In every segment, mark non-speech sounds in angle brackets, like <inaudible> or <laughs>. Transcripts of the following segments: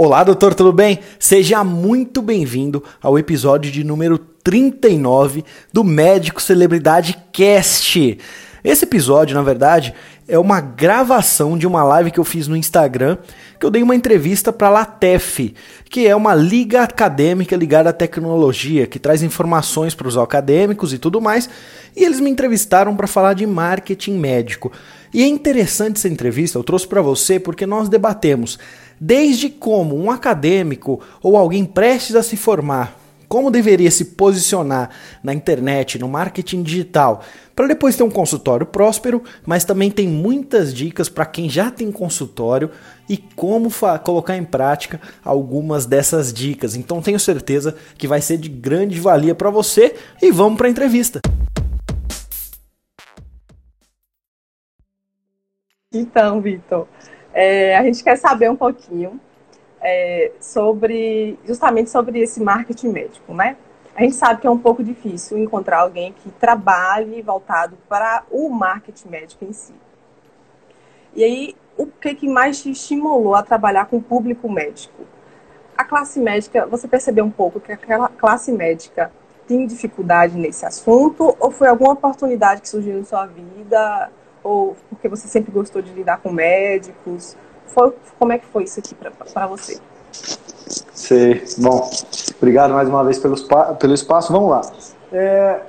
Olá, doutor, tudo bem? Seja muito bem-vindo ao episódio de número 39 do Médico Celebridade Cast. Esse episódio, na verdade, é uma gravação de uma live que eu fiz no Instagram, que eu dei uma entrevista para a LATEF, que é uma liga acadêmica ligada à tecnologia, que traz informações para os acadêmicos e tudo mais, e eles me entrevistaram para falar de marketing médico. E é interessante essa entrevista, eu trouxe para você porque nós debatemos desde como um acadêmico ou alguém prestes a se formar, como deveria se posicionar na internet, no marketing digital, para depois ter um consultório próspero, mas também tem muitas dicas para quem já tem consultório e como colocar em prática algumas dessas dicas. Então tenho certeza que vai ser de grande valia para você e vamos para a entrevista. Então, Vitor, é, a gente quer saber um pouquinho é, sobre, justamente sobre esse marketing médico, né? A gente sabe que é um pouco difícil encontrar alguém que trabalhe voltado para o marketing médico em si. E aí, o que, que mais te estimulou a trabalhar com o público médico? A classe médica, você percebeu um pouco que aquela classe médica tem dificuldade nesse assunto ou foi alguma oportunidade que surgiu em sua vida ou porque você sempre gostou de lidar com médicos? Foi, como é que foi isso aqui para você? Sei. Bom, obrigado mais uma vez pelo, pelo espaço. Vamos lá. É,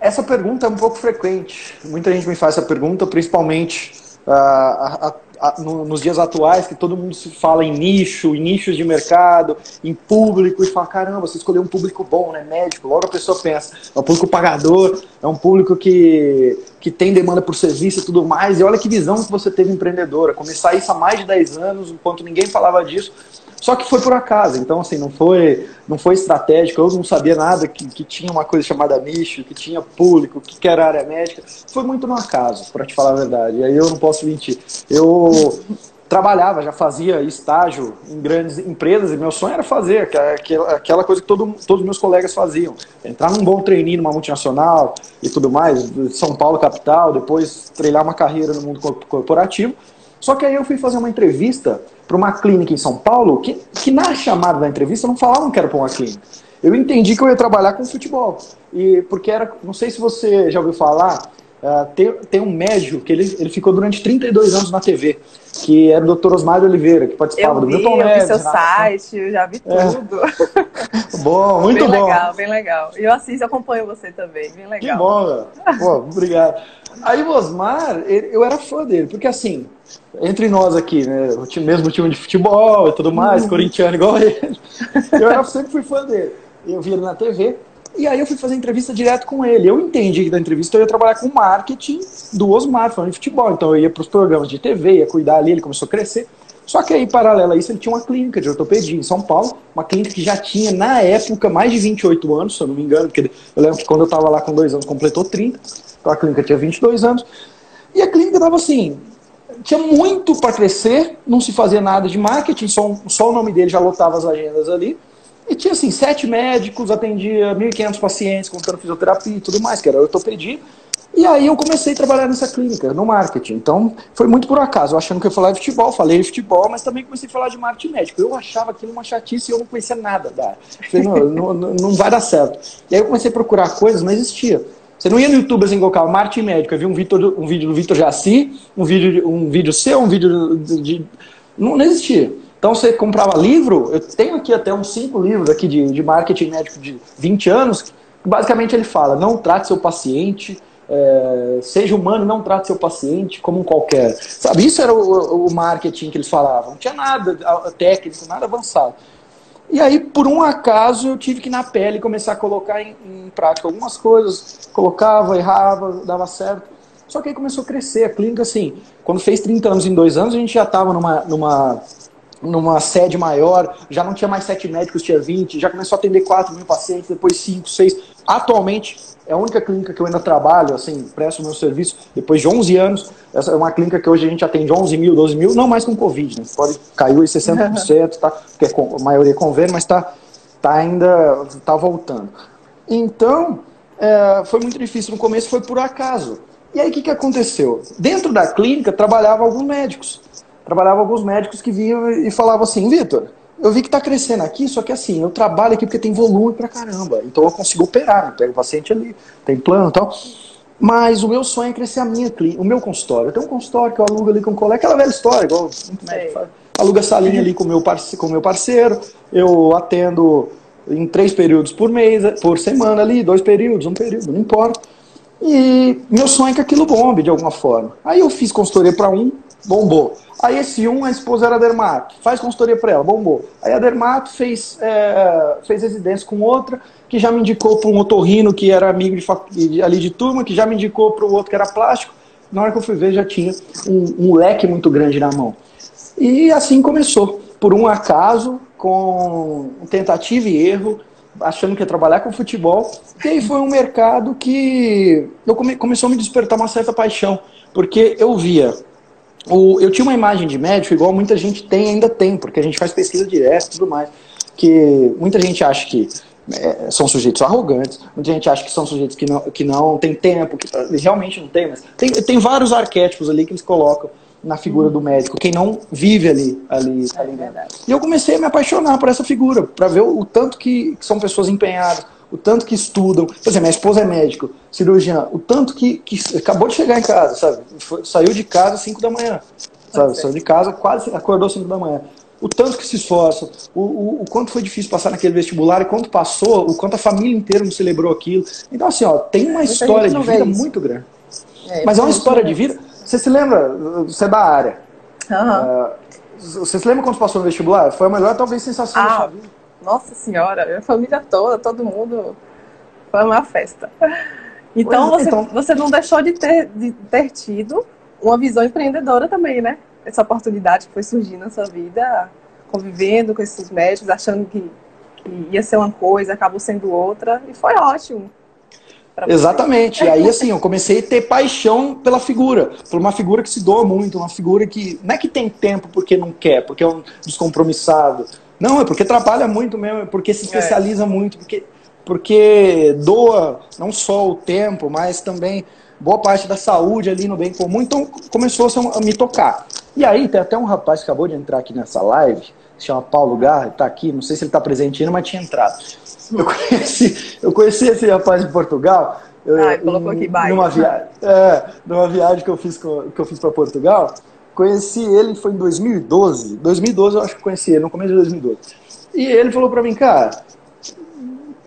essa pergunta é um pouco frequente. Muita gente me faz essa pergunta, principalmente uh, a, nos dias atuais, que todo mundo se fala em nicho, em nichos de mercado, em público, e fala: caramba, você escolheu um público bom, né? Médico. Logo a pessoa pensa: é um público pagador, é um público que, que tem demanda por serviço e tudo mais. E olha que visão que você teve empreendedora. Começar isso há mais de 10 anos, enquanto ninguém falava disso. Só que foi por acaso, então assim, não foi, não foi estratégico, eu não sabia nada que, que tinha uma coisa chamada nicho, que tinha público, que, era área médica. Foi muito no acaso, para te falar a verdade. E aí eu não posso mentir. Eu trabalhava, já fazia estágio em grandes empresas e meu sonho era fazer aquela, coisa que todo, todos os meus colegas faziam. Entrar num bom treininho numa multinacional e tudo mais, São Paulo capital, depois treinar uma carreira no mundo corporativo. Só que aí eu fui fazer uma entrevista para uma clínica em São Paulo que, que na chamada da entrevista não falavam que era para uma clínica. Eu entendi que eu ia trabalhar com futebol. E porque era, não sei se você já ouviu falar, uh, tem, tem um médico que ele, ele ficou durante 32 anos na TV, que era o Dr. Osmar Oliveira, que participava eu do vi, Milton Eu vi seu site, eu já vi é. tudo. É. <laughs> bom, muito bem bom. Bem legal, bem legal. E eu assisto, acompanho você também, bem legal. Que bom, Pô, obrigado. Aí o Osmar, eu era fã dele, porque assim, entre nós aqui, né? O time, mesmo time de futebol e tudo mais, uhum. corintiano igual ele. <laughs> Eu era, sempre fui fã dele. Eu vi ele na TV. E aí eu fui fazer entrevista direto com ele. Eu entendi que da entrevista eu ia trabalhar com marketing do Osmar, falando de futebol. Então eu ia para os programas de TV, ia cuidar ali, ele começou a crescer. Só que aí, paralelo a isso, ele tinha uma clínica de ortopedia em São Paulo, uma clínica que já tinha, na época, mais de 28 anos, se eu não me engano, porque eu lembro que quando eu estava lá com dois anos, completou 30, então a clínica tinha 22 anos, e a clínica estava assim, tinha muito para crescer, não se fazia nada de marketing, só, só o nome dele já lotava as agendas ali. E tinha assim, sete médicos, atendia 1.500 pacientes, contando fisioterapia e tudo mais, que era ortopedia. E aí eu comecei a trabalhar nessa clínica, no marketing. Então, foi muito por acaso. Eu achando que eu falar de futebol, falei de futebol, mas também comecei a falar de marketing médico. Eu achava aquilo uma chatice e eu não conhecia nada da. Falei, não, não, não vai dar certo. E aí eu comecei a procurar coisas, não existia. Você não ia no YouTube assim, colocar marketing médico, eu vi um, Victor, um vídeo do Vitor Jaci, um vídeo, um vídeo seu, um vídeo de, de. Não, não, existia. Então você comprava livro, eu tenho aqui até uns cinco livros aqui de, de marketing médico de 20 anos, que basicamente ele fala, não trate seu paciente, é, seja humano, não trate seu paciente como um qualquer. Sabe, isso era o, o marketing que eles falavam. Não tinha nada técnico, nada avançado. E aí, por um acaso, eu tive que na pele começar a colocar em, em prática algumas coisas. Colocava, errava, dava certo. Só que aí começou a crescer. A clínica, assim, quando fez 30 anos em dois anos, a gente já estava numa, numa, numa sede maior, já não tinha mais sete médicos, tinha 20, já começou a atender 4 mil pacientes, depois 5, 6. Atualmente, é a única clínica que eu ainda trabalho, assim, presto meu serviço depois de 11 anos. Essa é uma clínica que hoje a gente atende 11 mil, 12 mil, não mais com Covid, né? Pode caiu em 60%, tá? Porque a maioria é convênio, mas está tá ainda tá voltando. Então, é, foi muito difícil no começo, foi por acaso. E aí o que, que aconteceu? Dentro da clínica trabalhavam alguns médicos. Trabalhavam alguns médicos que vinham e falavam assim, Vitor, eu vi que está crescendo aqui, só que assim, eu trabalho aqui porque tem volume pra caramba. Então eu consigo operar, né? pego o paciente ali, tem plano e tal. Mas o meu sonho é crescer a minha o meu consultório. Eu tenho um consultório que eu alugo ali com um colega, aquela velha história, igual muito médico faz. Aluga salinha ali com meu o meu parceiro, eu atendo em três períodos por mês, por semana ali, dois períodos, um período, não importa. E meu sonho é que aquilo bombe de alguma forma. Aí eu fiz consultoria para um, bombou. Aí esse um, a esposa era dermato, faz consultoria para ela, bombou. Aí a dermato fez, é, fez residência com outra, que já me indicou para um otorrino que era amigo de, ali de turma, que já me indicou para o outro que era plástico. Na hora que eu fui ver, já tinha um, um leque muito grande na mão. E assim começou, por um acaso, com tentativa e erro, achando que ia trabalhar com futebol. E aí foi um mercado que eu come, começou a me despertar uma certa paixão, porque eu via o, eu tinha uma imagem de médico igual muita gente tem ainda tem, porque a gente faz pesquisa direto e tudo mais. Que muita gente acha que é, são sujeitos arrogantes, muita gente acha que são sujeitos que não, que não tem tempo, que realmente não tem, mas tem, tem vários arquétipos ali que eles colocam na figura do médico, quem não vive ali. ali, é ali E eu comecei a me apaixonar por essa figura, para ver o, o tanto que, que são pessoas empenhadas, o tanto que estudam. Por exemplo, minha esposa é médico, cirurgiã, o tanto que, que acabou de chegar em casa, sabe? Foi, saiu de casa às 5 da manhã. Sabe? Saiu de casa, quase acordou às 5 da manhã. O tanto que se esforça, o, o, o, quanto foi difícil passar naquele vestibular e quanto passou, o quanto a família inteira não celebrou aquilo. Então, assim, ó, tem uma história de vida muito grande. É, Mas é uma história de vida. Você se lembra, você é da área. Uhum. Uh, você se lembra quando passou no vestibular? Foi a melhor, talvez, sensação ah, da sua vida. Nossa senhora, a família toda, todo mundo. Foi uma festa. Então, você, então... você não deixou de ter, de ter tido uma visão empreendedora também, né? Essa oportunidade que foi surgindo na sua vida, convivendo com esses médicos, achando que, que ia ser uma coisa, acabou sendo outra, e foi ótimo. Exatamente. E aí, assim, eu comecei a ter paixão pela figura. Por uma figura que se doa muito, uma figura que não é que tem tempo porque não quer, porque é um descompromissado, não, é porque trabalha muito mesmo, é porque se é. especializa é. muito, porque, porque doa não só o tempo, mas também boa parte da saúde ali no bem comum. Então começou a me tocar. E aí tem até um rapaz que acabou de entrar aqui nessa live, se chama Paulo Garra, está aqui, não sei se ele está presente ainda, mas tinha entrado. Eu conheci, eu conheci esse rapaz em Portugal. Ah, colocou aqui baixo. Numa, via... é, numa viagem que eu fiz, que eu fiz para Portugal. Conheci ele, foi em 2012. 2012 eu acho que conheci ele, no começo de 2012. E ele falou para mim, cara,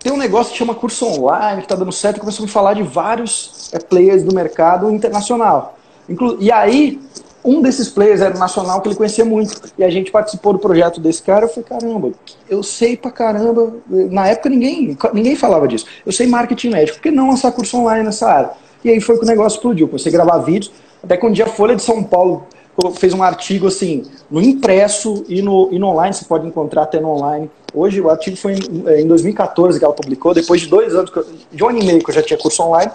tem um negócio que chama curso online, que tá dando certo, e começou a me falar de vários é, players do mercado internacional. Inclu e aí, um desses players era nacional que ele conhecia muito. E a gente participou do projeto desse cara. Eu falei, caramba, eu sei pra caramba. Na época ninguém, ninguém falava disso. Eu sei marketing médico, por que não lançar curso online nessa área? E aí foi que o negócio explodiu. Comecei a gravar vídeos. Até que um dia a Folha de São Paulo fez um artigo assim, no impresso e no, e no online, você pode encontrar até no online. Hoje, o artigo foi em, é, em 2014 que ela publicou, depois de dois anos, de um ano e meio que eu já tinha curso online.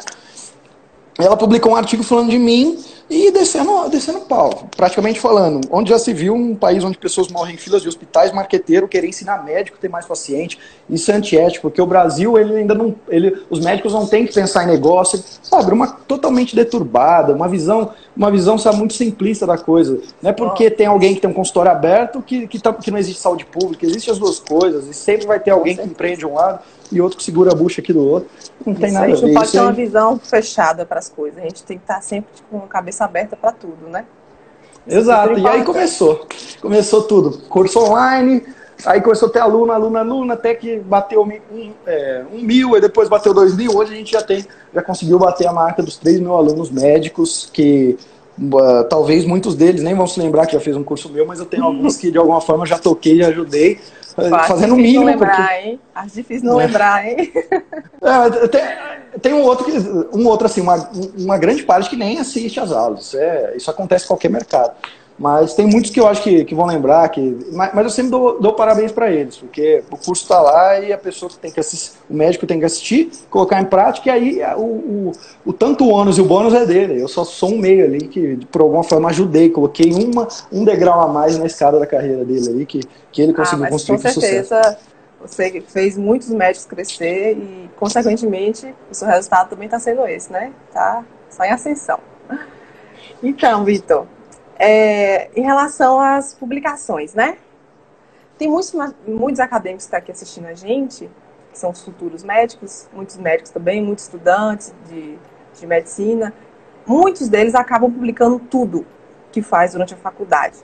Ela publicou um artigo falando de mim e descendo, descendo pau, praticamente falando. Onde já se viu um país onde pessoas morrem em filas de hospitais, marqueteiro querer ensinar médico a ter mais paciente. Isso é antiético, porque o Brasil, ele ainda não. Ele, os médicos não têm que pensar em negócio, sabe? Uma totalmente deturbada, uma visão, uma visão sabe, muito simplista da coisa. Não é porque tem alguém que tem um consultório aberto que, que, tá, que não existe saúde pública, existem as duas coisas, e sempre vai ter alguém que empreende um lado e outro que segura a bucha aqui do outro. Não tem nada a ver. A gente não pode ter uma visão fechada para as coisas. A gente tem que estar sempre com a cabeça aberta para tudo, né? Isso é Exato. E aí começou. Começou tudo. Curso online, aí começou a ter aluno, aluno, aluno, até que bateu um, é, um mil, e depois bateu dois mil. Hoje a gente já tem, já conseguiu bater a marca dos três mil alunos médicos que Uh, talvez muitos deles nem vão se lembrar que já fez um curso meu, mas eu tenho alguns que de alguma forma já toquei e ajudei. Fazendo o mínimo. Não lembrar, porque... hein? Acho difícil não é. lembrar, hein? É, tem, tem, um outro, que, um outro assim, uma, uma grande parte que nem assiste às aulas. Isso, é, isso acontece em qualquer mercado. Mas tem muitos que eu acho que, que vão lembrar, que, mas, mas eu sempre dou, dou parabéns para eles, porque o curso está lá e a pessoa tem que assistir, o médico tem que assistir, colocar em prática, e aí o, o, o tanto o ônus e o bônus é dele. Eu só sou um meio ali que, por alguma forma, ajudei, coloquei uma, um degrau a mais na escada da carreira dele ali, que, que ele ah, conseguiu ah, construir com, com certeza. Sucesso. Você fez muitos médicos crescer e, consequentemente, o seu resultado também está sendo esse, né? Tá só em ascensão. <laughs> Então, Vitor, é, em relação às publicações, né? tem muitos, muitos acadêmicos que estão tá aqui assistindo a gente, que são os futuros médicos, muitos médicos também, muitos estudantes de, de medicina. Muitos deles acabam publicando tudo que faz durante a faculdade.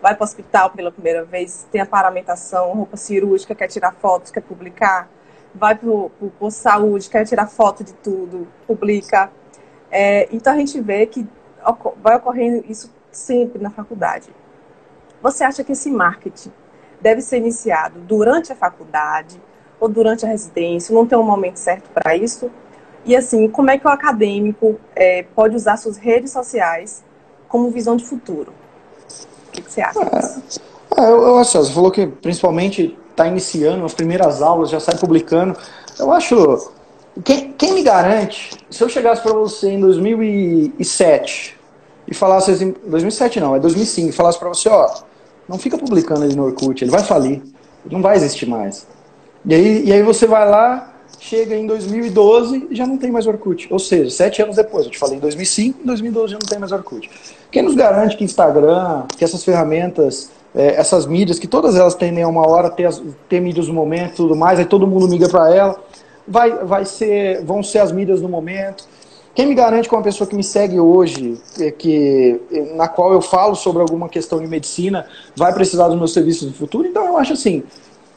Vai para o hospital pela primeira vez, tem a paramentação, roupa cirúrgica, quer tirar fotos, quer publicar. Vai para o posto de saúde, quer tirar foto de tudo, publica. É, então a gente vê que vai ocorrendo isso sempre na faculdade. Você acha que esse marketing deve ser iniciado durante a faculdade ou durante a residência? Não tem um momento certo para isso? E assim, como é que o acadêmico é, pode usar suas redes sociais como visão de futuro? O que, que você acha? É, é, eu, eu acho, você falou que principalmente está iniciando as primeiras aulas, já sai publicando. Eu acho. Quem, quem me garante, se eu chegasse para você em 2007 e falasse assim, 2007 não, é 2005, e falasse para você, ó, não fica publicando ele no Orkut, ele vai falir, ele não vai existir mais. E aí, e aí você vai lá, chega em 2012 e já não tem mais Orkut. Ou seja, sete anos depois, eu te falei em 2005, em 2012 já não tem mais Orkut. Quem nos garante que Instagram, que essas ferramentas, é, essas mídias, que todas elas tendem a uma hora ter, as, ter mídias no momento e tudo mais, aí todo mundo migra para ela, vai, vai ser, vão ser as mídias do momento. Quem me garante que uma pessoa que me segue hoje, é que, na qual eu falo sobre alguma questão de medicina, vai precisar dos meus serviços no futuro? Então eu acho assim,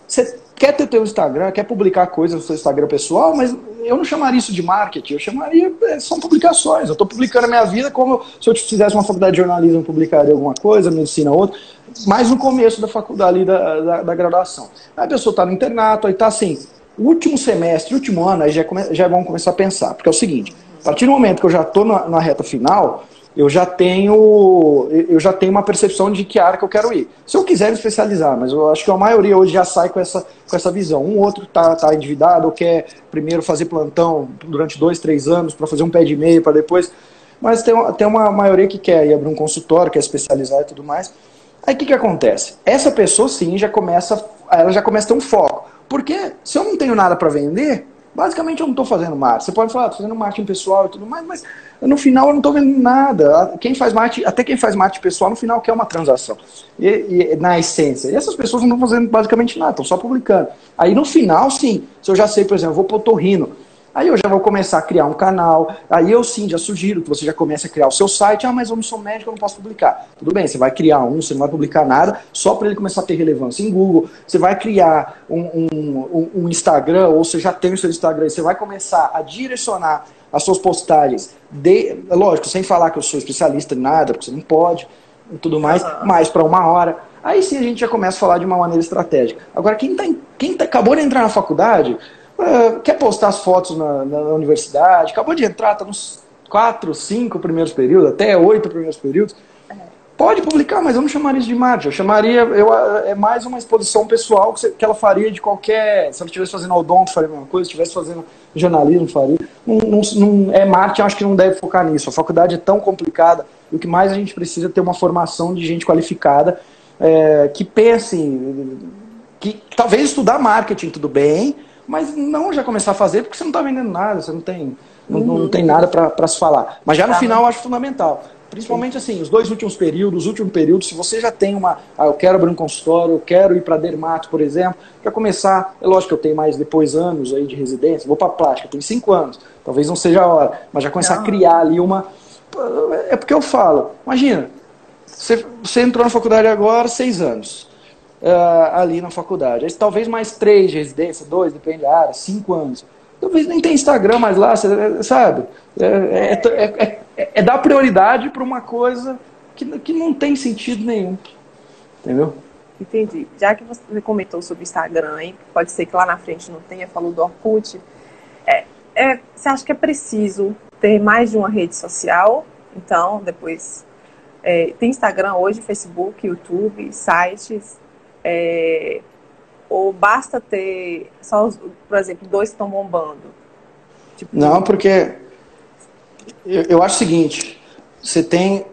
você quer ter teu Instagram, quer publicar coisas no seu Instagram pessoal, mas eu não chamaria isso de marketing, eu chamaria, é, são publicações. Eu estou publicando a minha vida como se eu fizesse uma faculdade de jornalismo, publicaria alguma coisa, medicina outra, mas no começo da faculdade, da, da, da graduação. Aí a pessoa está no internato, aí está assim, último semestre, último ano, aí já, come, já vão começar a pensar, porque é o seguinte, a partir do momento que eu já estou na, na, reta final, eu já tenho eu já tenho uma percepção de que área que eu quero ir. Se eu quiser me especializar, mas eu acho que a maioria hoje já sai com essa, com essa visão. Um outro está tá endividado ou quer primeiro fazer plantão durante dois, três anos para fazer um pé de meio para depois. Mas tem, tem uma maioria que quer ir abrir um consultório, quer especializar e tudo mais. Aí o que, que acontece? Essa pessoa sim já começa, ela já começa a ter um foco. Porque se eu não tenho nada para vender, Basicamente eu não estou fazendo marketing. Você pode falar, estou fazendo marketing pessoal e tudo mais, mas no final eu não estou vendo nada. Quem faz marketing, até quem faz marketing pessoal, no final quer uma transação. E, e na essência. E essas pessoas não estão fazendo basicamente nada, estão só publicando. Aí no final, sim, se eu já sei, por exemplo, eu vou para o Torrino, Aí eu já vou começar a criar um canal. Aí eu sim, já sugiro que você já comece a criar o seu site. Ah, mas eu não sou médico, eu não posso publicar. Tudo bem, você vai criar um, você não vai publicar nada, só para ele começar a ter relevância em Google. Você vai criar um, um, um Instagram, ou você já tem o seu Instagram, e você vai começar a direcionar as suas postagens. De, lógico, sem falar que eu sou especialista em nada, porque você não pode, e tudo mais, mais para uma hora. Aí sim a gente já começa a falar de uma maneira estratégica. Agora, quem, tá, quem tá, acabou de entrar na faculdade, Uh, quer postar as fotos na, na, universidade, acabou de entrar, está nos quatro, cinco primeiros períodos, até oito primeiros períodos. Pode publicar, mas eu não chamaria isso de marketing. Eu chamaria, eu, é mais uma exposição pessoal que, você, que ela faria de qualquer. Se ela estivesse fazendo odonto, faria a mesma coisa. Se estivesse fazendo jornalismo, faria. Não, não, não, é marketing, acho que não deve focar nisso. A faculdade é tão complicada. E o que mais a gente precisa é ter uma formação de gente qualificada é, que pense. Que talvez estudar marketing, tudo bem, mas não já começar a fazer porque você não está vendendo nada, você não tem, não, uhum. não tem nada para se falar. Mas já no tá. final eu acho fundamental. Principalmente assim, os dois últimos períodos, os últimos períodos, se você já tem uma. Ah, eu quero abrir um consultório, eu quero ir para dermato, por exemplo, para começar. É lógico que eu tenho mais depois anos aí de residência, vou para plástica, tenho cinco anos, talvez não seja a hora, mas já começar não. a criar ali uma. É porque eu falo, imagina, você, você entrou na faculdade agora, seis anos uh, ali na faculdade. Aí, talvez mais três de residência, dois, depende da área, cinco anos. Talvez nem tenha Instagram mais lá, sabe? É, é, é, é dar prioridade para uma coisa que, que não tem sentido nenhum. Entendeu? Entendi. Já que você comentou sobre Instagram, hein, pode ser que lá na frente não tenha, falou do Orkut. É, é, você acha que é preciso ter mais de uma rede social? Então, depois. É, tem Instagram hoje, Facebook, YouTube, sites. É, ou basta ter só, os, por exemplo, dois que estão bombando? Tipo, Não, porque eu, eu acho o seguinte, você tem,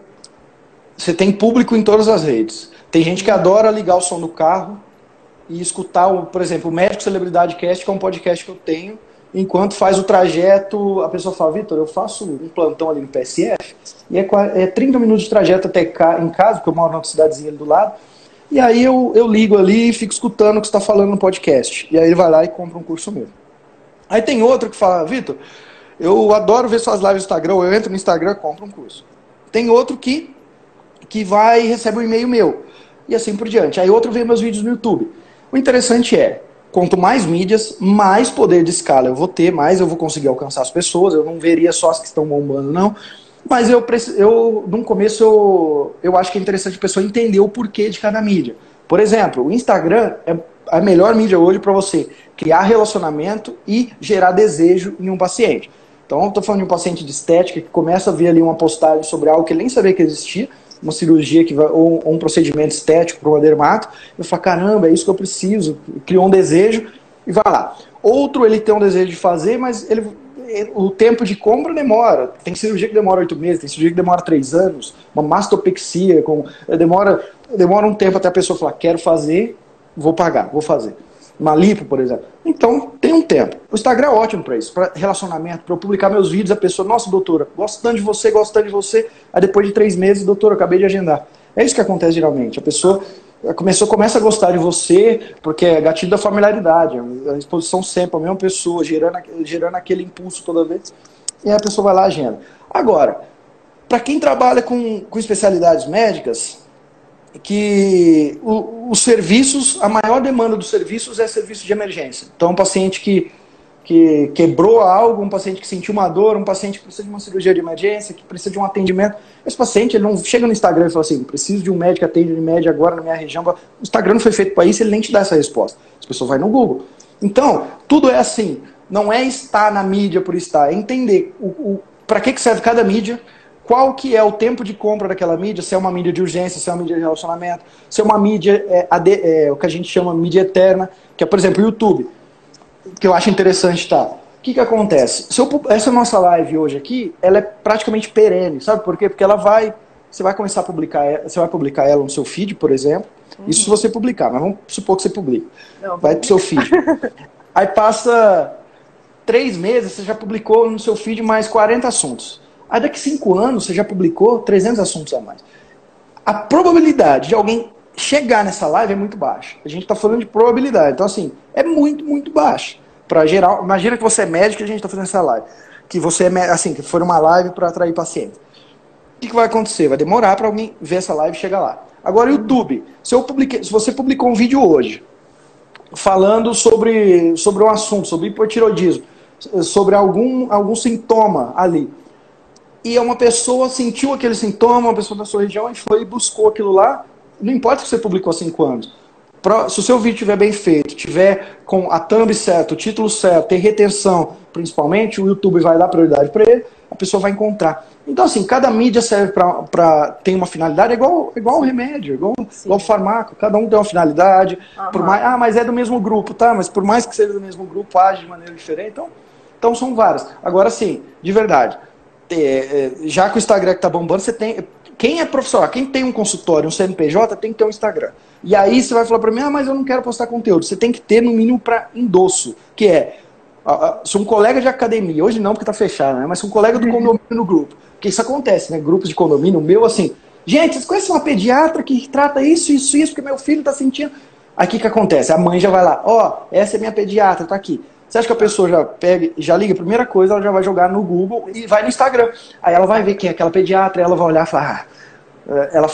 você tem público em todas as redes. Tem gente que adora ligar o som do carro e escutar, o, por exemplo, o Médico Celebridade Cast, que é um podcast que eu tenho, enquanto faz o trajeto, a pessoa fala, Vitor, eu faço um plantão ali no PSF, e é, é 30 minutos de trajeto até em casa, porque eu moro numa cidadezinha ali do lado, E aí eu, eu ligo ali e fico escutando o que você está falando no podcast. E aí ele vai lá e compra um curso meu. Aí tem outro que fala, Vitor, eu adoro ver suas lives no Instagram, eu entro no Instagram e compro um curso. Tem outro que, que vai e recebe um e-mail meu. E assim por diante. Aí outro vê meus vídeos no YouTube. O interessante é, quanto mais mídias, mais poder de escala eu vou ter, mais eu vou conseguir alcançar as pessoas. Eu não veria só as que estão bombando, não. Mas eu, eu no começo, eu, eu acho que é interessante a pessoa entender o porquê de cada mídia. Por exemplo, o Instagram é a melhor mídia hoje para você criar relacionamento e gerar desejo em um paciente. Então, eu estou falando de um paciente de estética que começa a ver ali uma postagem sobre algo que ele nem sabia que existia, uma cirurgia que vai, ou, ou um procedimento estético para uma dermato, eu falo, caramba, é isso que eu preciso, criou um desejo e vai lá. Outro ele tem um desejo de fazer, mas ele o tempo de compra demora. Tem cirurgia que demora oito meses, tem cirurgia que demora três anos, uma mastopexia, com, demora, demora um tempo até a pessoa falar, quero fazer, vou pagar, vou fazer. Uma lipo, por exemplo. Então, tem um tempo. O Instagram é ótimo para isso, para relacionamento, para eu publicar meus vídeos, a pessoa, nossa, doutora, gosto tanto de você, gosto tanto de você. Aí depois de três meses, doutora, acabei de agendar. É isso que acontece geralmente. A pessoa começou, começa a gostar de você, porque é gatilho da familiaridade, a exposição sempre, a mesma pessoa, gerando, gerando aquele impulso toda vez, e a pessoa vai lá agenda. Agora, para quem trabalha com, com especialidades médicas, que o, os serviços, a maior demanda dos serviços é serviço de emergência. Então, um paciente que que quebrou algo, um paciente que sentiu uma dor, um paciente que precisa de uma cirurgia de emergência, que precisa de um atendimento. Esse paciente ele não chega no Instagram e fala assim, preciso de um médico atende de média agora na minha região. O Instagram não foi feito para isso, ele nem te dá essa resposta. As pessoas vão no Google. Então, tudo é assim. Não é estar na mídia por estar, é entender o, o para que, que serve cada mídia, qual que é o tempo de compra daquela mídia, se é uma mídia de urgência, se é uma mídia de relacionamento, se é uma mídia, é, é, o que a gente chama mídia eterna, que é, por exemplo, o YouTube que eu acho interessante, tá? O que, que acontece? Eu, essa nossa live hoje aqui, ela é praticamente perene, sabe por quê? Porque ela vai, você vai começar a publicar, você vai publicar ela no seu feed, por exemplo. Uhum. Isso se você publicar, mas vamos supor que você publica. Não, vai pro seu feed. <laughs> Aí passa três meses, você já publicou no seu feed mais 40 assuntos. Aí daqui cinco anos, você já publicou 300 assuntos a mais. A probabilidade de alguém chegar nessa live é muito baixa. A gente está falando de probabilidade. Então, assim, é muito, muito baixa. Para geral, imagina que você é médico e a gente está fazendo essa live. Que você é, assim, que for uma live para atrair paciente. O que, que, vai acontecer? Vai demorar para alguém ver essa live e chegar lá. Agora, YouTube. Se, eu publiquei, se você publicou um vídeo hoje falando sobre, sobre um assunto, sobre hipotiroidismo, sobre algum, algum sintoma ali, e uma pessoa sentiu aquele sintoma, uma pessoa da sua região, e foi e buscou aquilo lá, não importa se você publicou há cinco anos. Se o seu vídeo estiver bem feito, tiver com a thumb certa, o título certo, ter retenção, principalmente, o YouTube vai dar prioridade para ele, a pessoa vai encontrar. Então, assim, cada mídia serve para ter uma finalidade, é igual, igual remédio, igual, igual farmaco, cada um tem uma finalidade. Uhum. Por mais, ah, mas é do mesmo grupo, tá? Mas por mais que seja do mesmo grupo, age de maneira diferente. Então, então são várias. Agora, sim, de verdade, é, é, já que o Instagram está bombando, você tem quem é profissional, quem tem um consultório, um CNPJ, tem que ter um Instagram. E aí você vai falar para mim, ah, mas eu não quero postar conteúdo. Você tem que ter no mínimo para endosso, que é, se um colega de academia, hoje não porque está fechado, né? mas se um colega do condomínio <laughs> no grupo, porque isso acontece, né? Grupos de condomínio, o meu assim, gente, vocês conhecem uma pediatra que trata isso, isso, isso, porque meu filho está sentindo. Aí o que, que acontece? A mãe já vai lá, ó, oh, essa é minha pediatra, tá aqui. Você acha que a pessoa já pega, já liga? Primeira coisa, ela já vai jogar no Google e vai no Instagram. Aí ela vai ver quem é aquela pediatra, ela vai olhar e falar, ah, ela,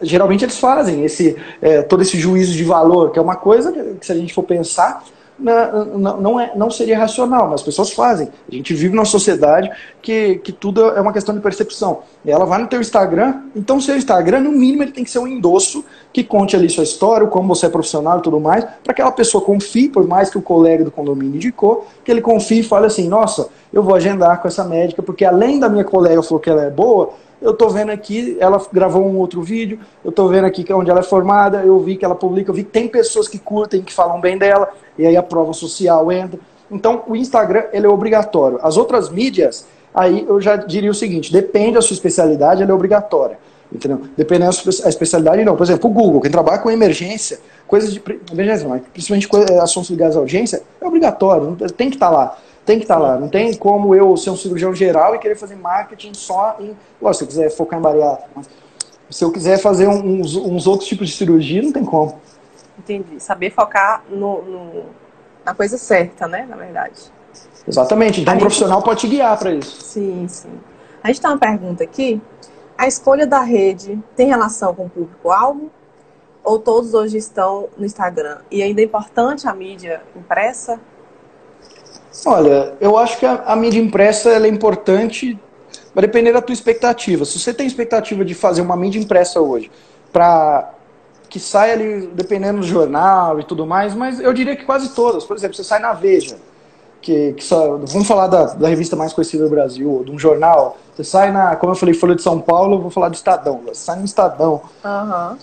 geralmente eles fazem esse, é, todo esse juízo de valor, que é uma coisa que, se a gente for pensar, não, não, é, não seria racional, mas as pessoas fazem. A gente vive numa sociedade que, que tudo é uma questão de percepção. Ela vai no teu Instagram, então seu Instagram, no mínimo, ele tem que ser um endosso que conte ali sua história, como você é profissional e tudo mais, para que aquela pessoa confie, por mais que o colega do condomínio indicou, que ele confie e fale assim, nossa, eu vou agendar com essa médica, porque além da minha colega falou que ela é boa, eu estou vendo aqui, ela gravou um outro vídeo, eu estou vendo aqui é onde ela é formada, eu vi que ela publica, eu vi que tem pessoas que curtem, que falam bem dela, e aí a prova social entra. Então, o Instagram, ele é obrigatório. As outras mídias, aí eu já diria o seguinte, depende da sua especialidade, ela é obrigatória. Entendeu? Dependendo da especialidade, não. Por exemplo, o Google, quem trabalha com emergência, coisas de emergência, principalmente assuntos ligados à audiência, é obrigatório, tem que estar tá lá tem que estar tá lá. Não tem como eu ser um cirurgião geral e querer fazer marketing só em. Lógico, se eu quiser focar em bariátrica, mas Se eu quiser fazer uns, uns outros tipos de cirurgia, não tem como. Entendi. Saber focar no, no, na coisa certa, né? Na verdade. Exatamente. Então, um profissional pode te guiar para isso. Sim, sim. A gente tem uma pergunta aqui. A escolha da rede tem relação com o público-alvo? Ou todos hoje estão no Instagram? E ainda é importante a mídia impressa? Olha, eu acho que a, a mídia impressa é importante, vai depender da tua expectativa. Se você tem expectativa de fazer uma mídia impressa hoje, para que saia ali, dependendo do jornal e tudo mais, mas eu diria que quase todas. Por exemplo, você sai na Veja, que, que só, vamos falar da, da, revista mais conhecida do Brasil, ou de um jornal. Você sai na, como eu falei, Folha de São Paulo, eu vou falar do Estadão. Você sai no Estadão. Uhum.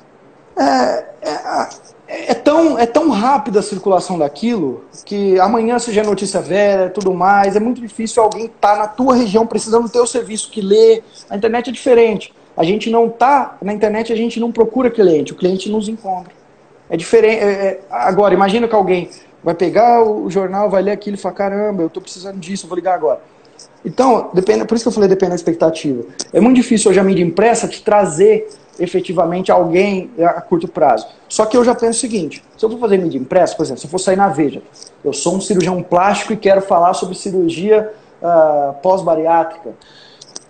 É, é, é, tão, é tão rápida a circulação daquilo que amanhã seja notícia velha tudo mais. É muito difícil alguém estar tá na tua região precisando ter o serviço que lê. A internet é diferente. A gente não tá na internet, a gente não procura cliente, o cliente nos encontra. É diferente. É, é, agora, imagina que alguém vai pegar o jornal, vai ler aquilo e falar: caramba, eu estou precisando disso, vou ligar agora. Então, depende, por isso que eu falei depende da expectativa. É muito difícil hoje a mídia impressa te trazer efetivamente alguém a curto prazo. Só que eu já penso o seguinte: se eu for fazer mídia impressa, por exemplo, se eu for sair na Veja, eu sou um cirurgião plástico e quero falar sobre cirurgia uh, pós-bariátrica.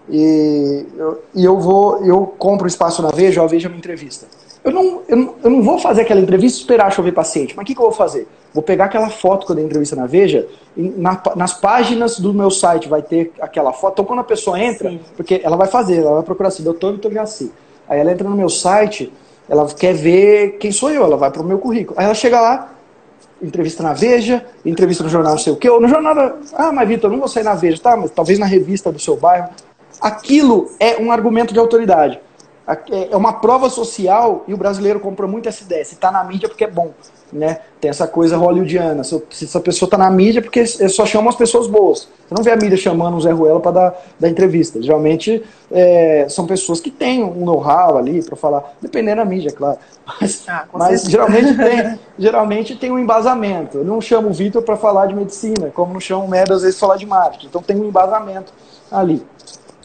E eu, e eu vou, eu compro espaço na Veja, a Veja me entrevista. Eu não, eu, não, eu não vou fazer aquela entrevista e esperar chover paciente, mas o que, que eu vou fazer? Vou pegar aquela foto que eu dei entrevista na Veja, na, nas páginas do meu site vai ter aquela foto. Então quando a pessoa entra, Sim. porque ela vai fazer, ela vai procurar assim, doutor Vitor Garcia. Aí ela entra no meu site, ela quer ver quem sou eu, ela vai para o meu currículo. Aí ela chega lá, entrevista na Veja, entrevista no jornal não sei o quê, ou no jornal, ah, mas Vitor, não vou sair na Veja, tá, mas talvez na revista do seu bairro aquilo é um argumento de autoridade. É uma prova social e o brasileiro compra muito essa ideia. Se está na mídia é porque é bom. Né? Tem essa coisa hollywoodiana. Se essa pessoa está na mídia é porque só chamam as pessoas boas. Você não vê a mídia chamando o Zé Ruela para dar, dar entrevista. Geralmente é, são pessoas que têm um know-how ali para falar, dependendo da mídia, claro. Mas, ah, mas geralmente, tem, geralmente tem um embasamento. Eu não chamo o Vitor para falar de medicina, como não chamo o Médio às vezes falar de marketing. Então tem um embasamento ali.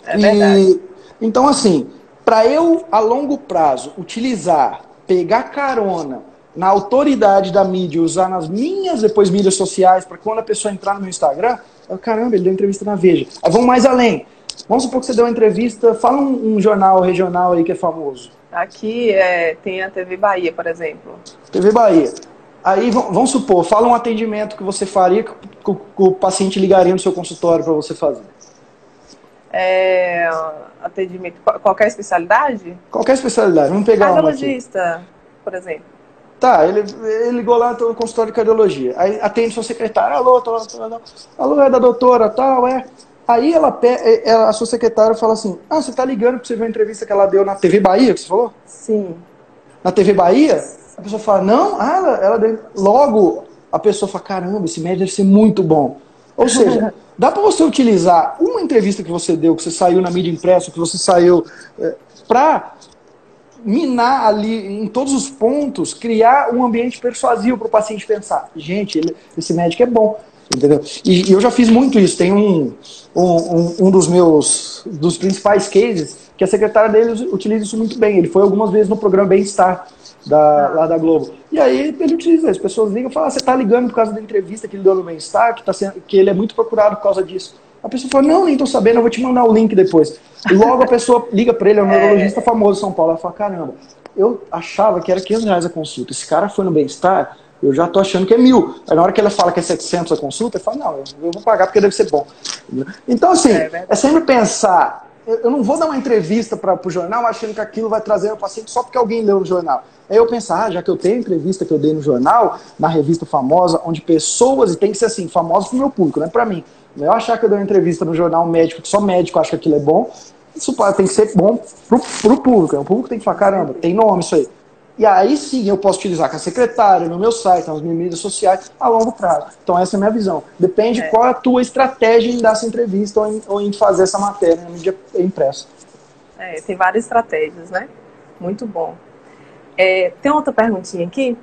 É verdade. então, assim, para eu, a longo prazo, utilizar, pegar carona na autoridade da mídia, usar nas minhas depois mídias sociais, para quando a pessoa entrar no meu Instagram, eu, caramba, ele deu entrevista na Veja. Aí vamos mais além. Vamos supor que você deu uma entrevista, fala um, um jornal regional aí que é famoso. Aqui é, tem a TV Bahia, por exemplo. TV Bahia. Aí vamos supor, fala um atendimento que você faria que, que, que o paciente ligaria no seu consultório para você fazer é, atendimento, qualquer especialidade? Qualquer especialidade, vamos pegar Cardiologista, por exemplo. Tá, ele, ele ligou lá no consultório de cardiologia. Aí atende sua secretária, alô, tô, tô, tô, alô, é da doutora, tal, é. Aí ela, ela, a sua secretária fala assim, ah, você tá ligando porque você viu a entrevista que ela deu na TV Bahia, que você falou? Sim. Na TV Bahia? A pessoa fala, não, ah, ela, ela deu... logo a pessoa fala, caramba, esse médico deve ser muito bom. Ou seja, <laughs> Dá para você utilizar uma entrevista que você deu, que você saiu na mídia impressa, que você saiu, é, para minar ali em todos os pontos, criar um ambiente persuasivo para o paciente pensar: gente, ele, esse médico é bom. Entendeu? E, e, eu já fiz muito isso. Tem um, um, um dos meus dos principais cases que a secretária dele utiliza isso muito bem. Ele foi algumas vezes no programa Bem-Estar da, lá da Globo. E aí ele utiliza, as pessoas ligam e falam, ah, você está ligando por causa da entrevista que ele deu no Bem-Estar, que, tá sendo, que ele é muito procurado por causa disso. A pessoa fala, não, nem estou sabendo, eu vou te mandar o link depois. Logo a pessoa liga para ele, é um <laughs> é. neurologista famoso de São Paulo, ela fala, caramba, eu achava que era 500 reais a consulta, esse cara foi no Bem-Estar, eu já tô achando que é mil. Aí na hora que ela fala que é 700 a consulta, eu falo, não, eu vou pagar porque deve ser bom. Então, assim, é, é sempre pensar eu não vou dar uma entrevista para o jornal achando que aquilo vai trazer o paciente só porque alguém leu no jornal. Aí eu pensar, ah, já que eu tenho entrevista que eu dei no jornal, na revista famosa, onde pessoas, e tem que ser assim, famosa para o meu público, não é para mim. Eu achar que eu dei uma entrevista no jornal médico, que só médico acha que aquilo é bom, isso tem que ser bom para o público. O público tem que falar, caramba, tem nome isso aí. E aí sim eu posso utilizar com a secretária, no meu site, nas minhas mídias sociais, a longo prazo. Então essa é a minha visão. Depende é. qual é a tua estratégia em dar essa entrevista ou em, ou em fazer essa matéria na mídia impressa. É, tem várias estratégias, né? Muito bom. É, tem outra perguntinha aqui.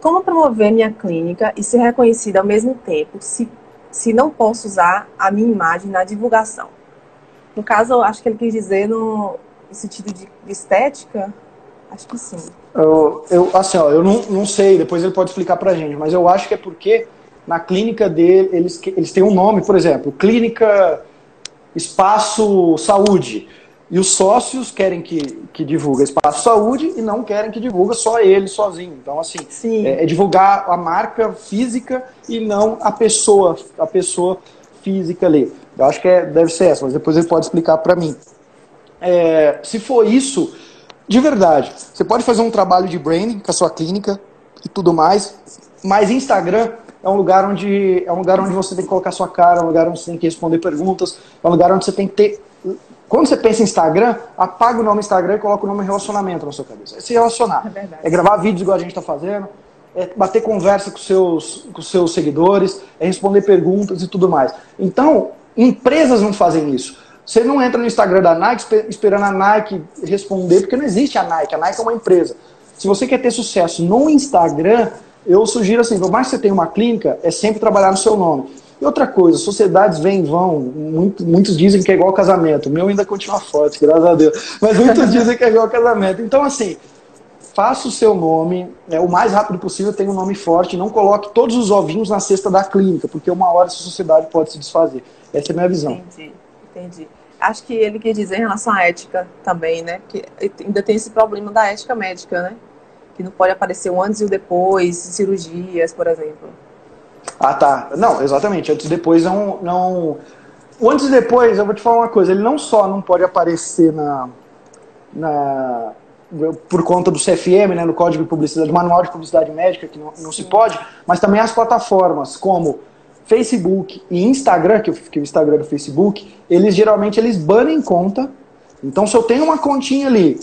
Como promover minha clínica e ser reconhecida ao mesmo tempo se, se não posso usar a minha imagem na divulgação? No caso, eu acho que ele quis dizer no, sentido de estética, acho que sim. Eu, eu assim, ó, eu não, não sei, depois ele pode explicar pra gente, mas eu acho que é porque na clínica dele, eles, eles têm um nome, por exemplo, Clínica Espaço Saúde. E os sócios querem que, que divulgue Espaço Saúde e não querem que divulgue só ele sozinho. Então, assim, é, é, divulgar a marca física e não a pessoa, a pessoa física ali. Eu acho que é, deve ser essa, mas depois ele pode explicar para mim. É, se for isso, de verdade, você pode fazer um trabalho de branding com a sua clínica e tudo mais, mas Instagram é um lugar onde é um lugar onde você tem que colocar sua cara, é um lugar onde você tem que responder perguntas, é um lugar onde você tem que ter quando você pensa em Instagram, apaga o nome Instagram e coloca o nome relacionamento na sua cabeça. É se relacionar. É, é gravar vídeos igual a gente está fazendo, é bater conversa com seus, com seus seguidores, é responder perguntas e tudo mais. Então, empresas não fazem isso. Você não entra no Instagram da Nike esperando a Nike responder, porque não existe a Nike. A Nike é uma empresa. Se você quer ter sucesso no Instagram, eu sugiro assim, por mais que você tenha uma clínica, é sempre trabalhar no seu nome. E outra coisa, sociedades vêm e vão, muito, muitos dizem que é igual casamento, o meu ainda continua forte, graças a Deus, mas muitos <laughs> dizem que é igual casamento. Então, assim, faça o seu nome, é, o mais rápido possível, tenha um nome forte, não coloque todos os ovinhos na cesta da clínica, porque uma hora essa sociedade pode se desfazer. Essa é a minha visão. Entendi, entendi. Acho que ele quer dizer em relação à ética também, né? Porque ainda tem esse problema da ética médica, né? que não pode aparecer o antes e o depois, cirurgias, por exemplo. Ah, tá. Não, exatamente. Antes e depois não, não. O antes e depois, eu vou te falar uma coisa, ele não só não pode aparecer na. na por conta do CFM, né, no Código de Publicidade, Manual de Publicidade Médica, que não, não se pode, mas também as plataformas como Facebook e Instagram, que, que o Instagram do Facebook, eles geralmente eles banem conta. Então, se eu tenho uma continha ali,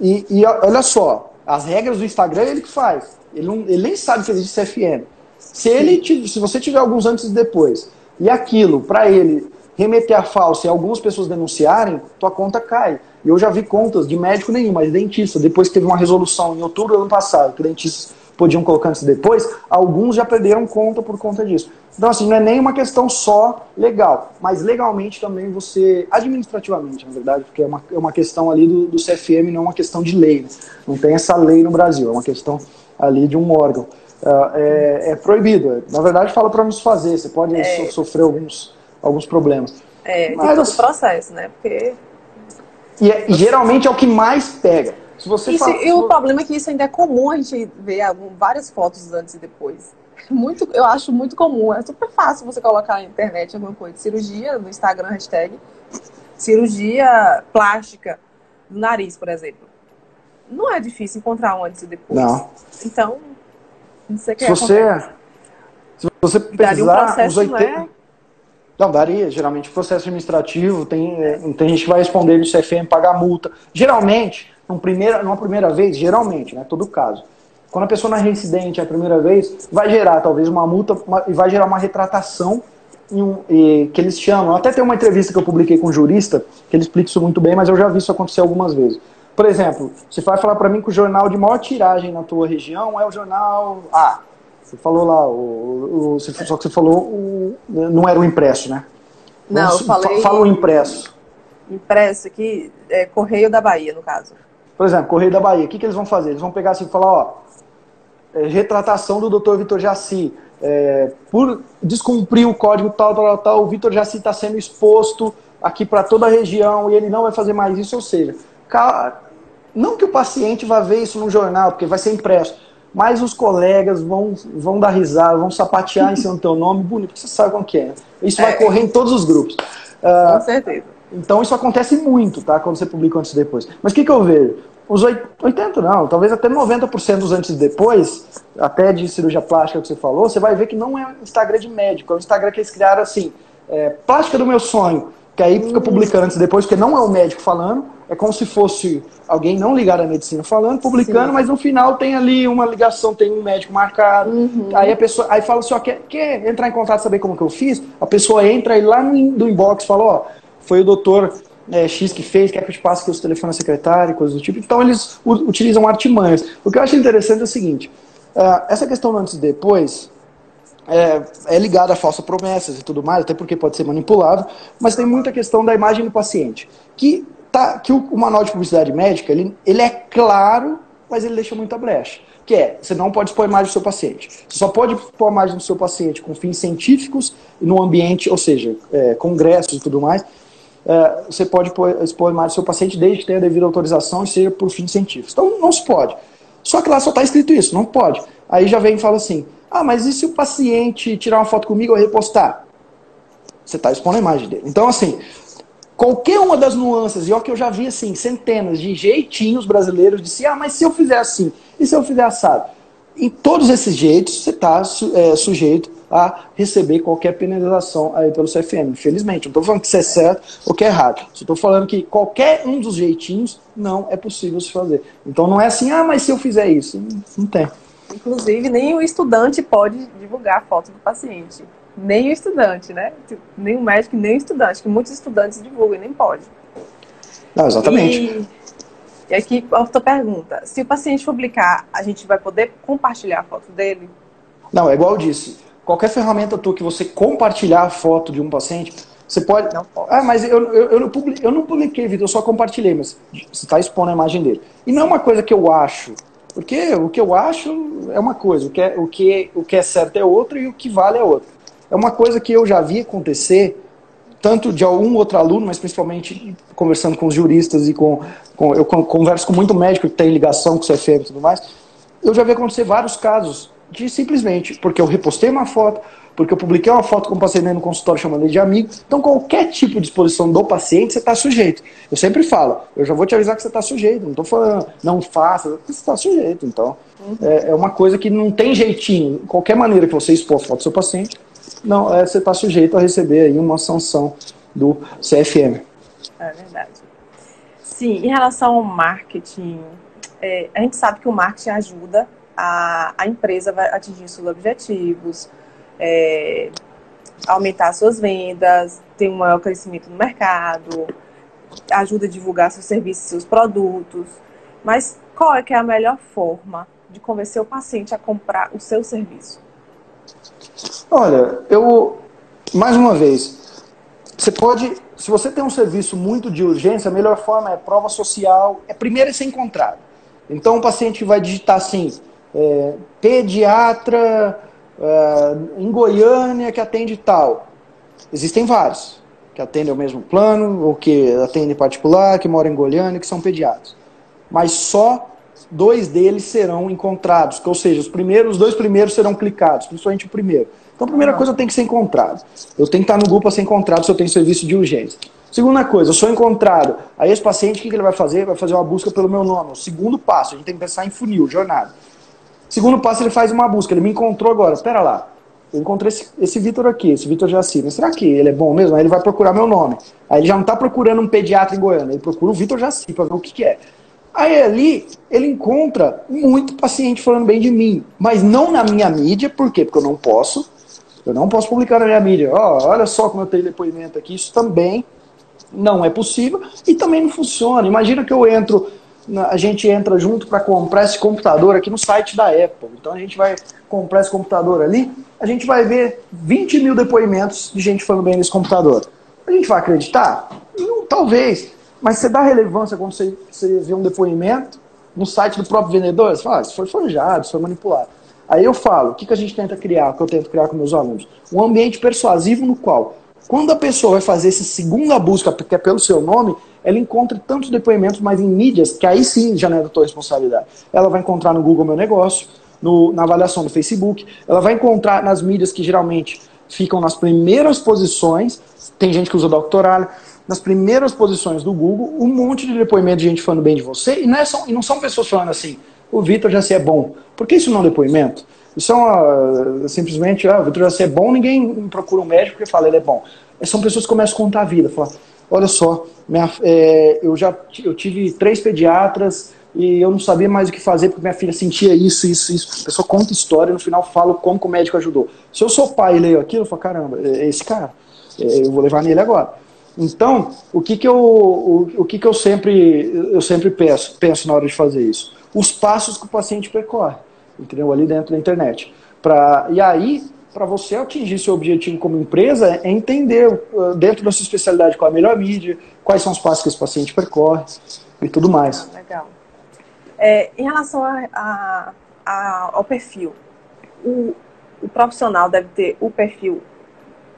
e, e olha só, as regras do Instagram ele que faz. Ele, não, ele nem sabe que existe CFM. Se, ele, se você tiver alguns antes e depois, e aquilo, para ele, remeter a falso e algumas pessoas denunciarem, tua conta cai. E eu já vi contas de médico nenhum, mas dentista, depois que teve uma resolução em outubro do ano passado, que dentistas podiam colocar antes e depois, alguns já perderam conta por conta disso. Então, assim, não é nem uma questão só legal, mas legalmente também você, administrativamente, na verdade, porque é uma, é uma questão ali do, do CFM, não é uma questão de lei. Né? Não tem essa lei no Brasil, é uma questão ali de um órgão. Uh, é, é, proibido. Na verdade, fala para nos fazer, você pode é. so, sofrer alguns, alguns problemas. É, mas, todo o processo, né? Porque. E, é, e geralmente é o que mais pega. Se você isso, fala, e o problema é que isso ainda é comum a gente ver várias fotos antes e depois. <laughs> Muito, eu acho muito comum. É super fácil você colocar na internet alguma coisa. Cirurgia no Instagram, hashtag. Cirurgia plástica do nariz, por exemplo. Não é difícil encontrar um antes e depois. Não. Então, que se você, se você um processo, 80... não, é? não, daria. Geralmente, processo administrativo, tem, é, tem gente que vai responder no CFM, pagar multa. Geralmente, numa primeira, numa primeira vez, geralmente, né, todo caso, quando a pessoa não é reincidente a primeira vez, vai gerar talvez uma multa e vai gerar uma retratação um, e, que eles chamam. Até tem uma entrevista que eu publiquei com um jurista que ele explica isso muito bem, mas eu já vi isso acontecer algumas vezes. Por exemplo, você vai falar para mim que o jornal de maior tiragem na tua região é o jornal A. Você falou lá, o, o, só que você falou, o, não era o impresso, né? Não, Vamos, eu falei. Fala o impresso. Impresso aqui, é Correio da Bahia, no caso. Por exemplo, Correio da Bahia, o que, que eles vão fazer? Eles vão pegar assim e falar, ó, é, retratação do Dr. Vitor Jaci. É, por descumprir o código tal, tal, tal, o Vitor Jaci está sendo exposto aqui para toda a região e ele não vai fazer mais isso. Ou seja, não que o paciente vá ver isso no jornal, porque vai ser impresso, mas os colegas vão, vão dar risada, vão sapatear em cima do teu nome, bonito, porque você sabe como que é. Isso vai é. correr em todos os grupos. Uh, Com certeza. Então isso acontece muito, tá? Quando você publica antes e depois. Mas o que, que eu vejo? Os 80 não, talvez até 90% dos antes e depois, até de cirurgia plástica que você falou, você vai ver que não é Instagram de médico, é um Instagram que eles criaram assim, é, plástica do meu sonho, que aí fica publicando antes e depois, porque não é o médico falando, é como se fosse alguém não ligado à medicina falando, publicando, Sim. mas no final tem ali uma ligação, tem um médico marcado. Uhum. Aí a pessoa, aí fala assim, ó, quer, quer entrar em contato saber como que eu fiz? A pessoa entra e lá no, do inbox fala, ó, foi o doutor é, X que fez, quer que eu te passe aqui os telefones secretário, coisas do tipo. Então eles utilizam artimanhas. O que eu acho interessante é o seguinte: uh, essa questão do antes e depois é, é ligada a falsas promessas e tudo mais, até porque pode ser manipulado, mas tem muita questão da imagem do paciente. Que tá, que o, o manual de publicidade médica, ele, ele é claro, mas ele deixa muita brecha. Que é, você não pode expor a imagem do seu paciente. Você só pode expor a imagem do seu paciente com fins científicos no ambiente, ou seja, é, congressos e tudo mais. É, você pode expor a imagem do seu paciente desde que tenha devida autorização e seja por fins científicos. Então não se pode. Só que lá só está escrito isso, não pode. Aí já vem e fala assim: ah, mas e se o paciente tirar uma foto comigo ou repostar? Você está expondo a imagem dele. Então, assim, qualquer uma das nuances, e olha que eu já vi assim, centenas de jeitinhos brasileiros de se, ah, mas se eu fizer assim, e se eu fizer assado? Em todos esses jeitos, você está é, sujeito a receber qualquer penalização aí pelo CFM. Infelizmente, não estou falando que isso é certo ou que é errado. Só estou falando que qualquer um dos jeitinhos não é possível se fazer. Então não é assim, ah, mas se eu fizer isso, não tem. Inclusive, nem o estudante pode divulgar a foto do paciente. Nem o estudante, né? Nem o médico, nem o estudante, que muitos estudantes divulgam, nem pode. Não, exatamente. E, e aqui, outra pergunta. Se o paciente publicar, a gente vai poder compartilhar a foto dele? Não, é igual eu disse. Qualquer ferramenta tua que você compartilhar a foto de um paciente, você pode. Não pode. Ah, mas eu, eu, eu, não publiquei, eu não publiquei, Vitor, eu só compartilhei, mas você está expondo a imagem dele. E não é uma coisa que eu acho porque o que eu acho é uma coisa, o que é, o que, o que é certo é outra e o que vale é outra. É uma coisa que eu já vi acontecer, tanto de algum outro aluno, mas principalmente conversando com os juristas e com. com eu converso com muito médico que tem ligação com o CFM e tudo mais. Eu já vi acontecer vários casos de simplesmente porque eu repostei uma foto, porque eu publiquei uma foto com o paciente no consultório chamando ele de amigo. Então, qualquer tipo de exposição do paciente, você está sujeito. Eu sempre falo, eu já vou te avisar que você está sujeito. Não estou falando, não faça, você está sujeito. Então, uhum. é, é, uma coisa que não tem jeitinho. Qualquer maneira que você expor a foto do seu paciente, não, é, você está sujeito a receber aí uma sanção do CFM. É verdade. Sim, em relação ao marketing, é, a gente sabe que o marketing ajuda a, a empresa a atingir seus objetivos, é, aumentar suas vendas, ter um maior crescimento no mercado, ajuda a divulgar seus serviços, seus produtos. Mas qual é que é a melhor forma de convencer o paciente a comprar o seu serviço? Olha, eu mais uma vez, você pode, se você tem um serviço muito de urgência, a melhor forma é prova social, é primeiro é ser encontrado. Então o paciente vai digitar assim, é, pediatra uh, em Goiânia que atende tal. Existem vários que atendem o mesmo plano, ou que atendem particular, que moram em Goiânia, que são pediatras. Mas só dois deles serão encontrados, ou seja, os primeiros, os dois primeiros serão clicados, principalmente o primeiro. Então a primeira coisa tem que ser encontrado. Eu tenho que estar no grupo para ser encontrado se eu tenho serviço de urgência. Segunda coisa, eu sou encontrado. Aí esse paciente, o que ele vai fazer? Vai fazer uma busca pelo meu nome. O segundo passo, a gente tem que pensar em funil, jornada. Segundo passo, ele faz uma busca. Ele me encontrou agora. Espera lá. Eu encontrei esse, esse Vitor aqui, esse Vitor Jaci. Mas será que ele é bom mesmo? Aí ele vai procurar meu nome. Aí ele já não está procurando um pediatra em Goiânia. Ele procura o Vitor Jaci para ver o que, que é. Aí ali ele encontra muito paciente falando bem de mim, mas não na minha mídia, por quê? Porque eu não posso, eu não posso publicar na minha mídia. Oh, olha só como eu tenho depoimento aqui, isso também não é possível e também não funciona. Imagina que eu entro a gente entra junto para comprar esse computador aqui no site da Apple. Então a gente vai comprar esse computador ali, a gente vai ver 20 mil depoimentos de gente falando bem desse computador. A gente vai acreditar? Não, talvez. Mas você dá relevância quando você, você vê um depoimento no site do próprio vendedor? Você fala, ah, isso foi forjado, isso foi manipulado. Aí eu falo, o que, que a gente tenta criar, o que eu tento criar com meus alunos? Um ambiente persuasivo no qual, quando a pessoa vai fazer essa segunda busca, que é pelo seu nome, ela encontra tantos depoimentos, mas em mídias, que aí sim já não é da tua responsabilidade. Ela vai encontrar no Google Meu Negócio, no, na avaliação do Facebook, ela vai encontrar nas mídias que geralmente ficam nas primeiras posições, tem gente que usa doctorado, nas primeiras posições do Google, um monte de depoimento de gente falando bem de você, e não, é só, e não são pessoas falando assim, o Vitor já se é bom. Por que isso não é um depoimento? Isso é uma, simplesmente, ah, o Vitor se é bom, ninguém procura um médico que fala ele é bom. São pessoas que começam a contar a vida, falar, olha só, minha, é, eu já eu tive três pediatras e eu não sabia mais o que fazer porque minha filha sentia isso, isso, isso. A pessoa conta história no final fala como o médico ajudou. Se eu sou pai e leio aquilo, eu falo, caramba, é, é esse cara, é, eu vou levar nele agora. Então, o que que eu, o, o que que eu sempre, eu sempre penso, penso na hora de fazer isso? Os passos que o paciente percorre, entendeu? Ali dentro da internet. Pra, e aí, para você atingir seu objetivo como empresa é entender uh, dentro da sua especialidade qual é a melhor mídia, quais são os passos que esse paciente percorre e tudo mais. Ah, legal. É, em relação a, a, a, ao perfil, o, o profissional deve ter o perfil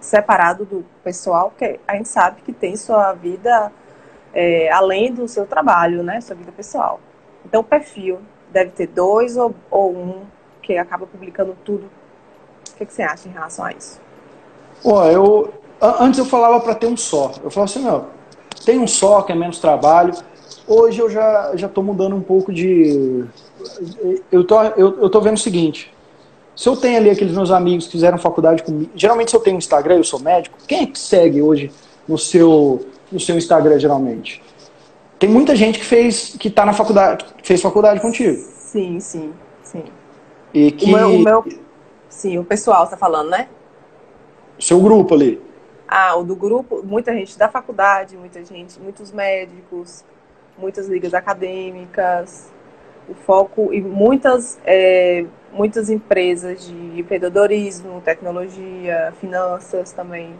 separado do pessoal, porque a gente sabe que tem sua vida é, além do seu trabalho, né? Sua vida pessoal. Então, o perfil deve ter dois ou, ou um que acaba publicando tudo. O que, que, você acha em relação a isso? Ó, eu antes eu falava para ter um só. Eu falava assim, não, tem um só que é menos trabalho. Hoje eu já já estou mudando um pouco de eu tô eu, tô vendo o seguinte. Se eu tenho ali aqueles meus amigos que fizeram faculdade comigo, geralmente se eu tenho um Instagram, eu sou médico, quem é que segue hoje no seu no seu Instagram geralmente? Tem muita gente que fez que tá na faculdade, fez faculdade contigo. Sim, sim, sim. E que o meu, o meu sim, o pessoal está falando, né? Seu grupo ali. Ah, o do grupo, muita gente da faculdade, muita gente, muitos médicos, muitas ligas acadêmicas, o foco e muitas é, muitas empresas de empreendedorismo, tecnologia, finanças também.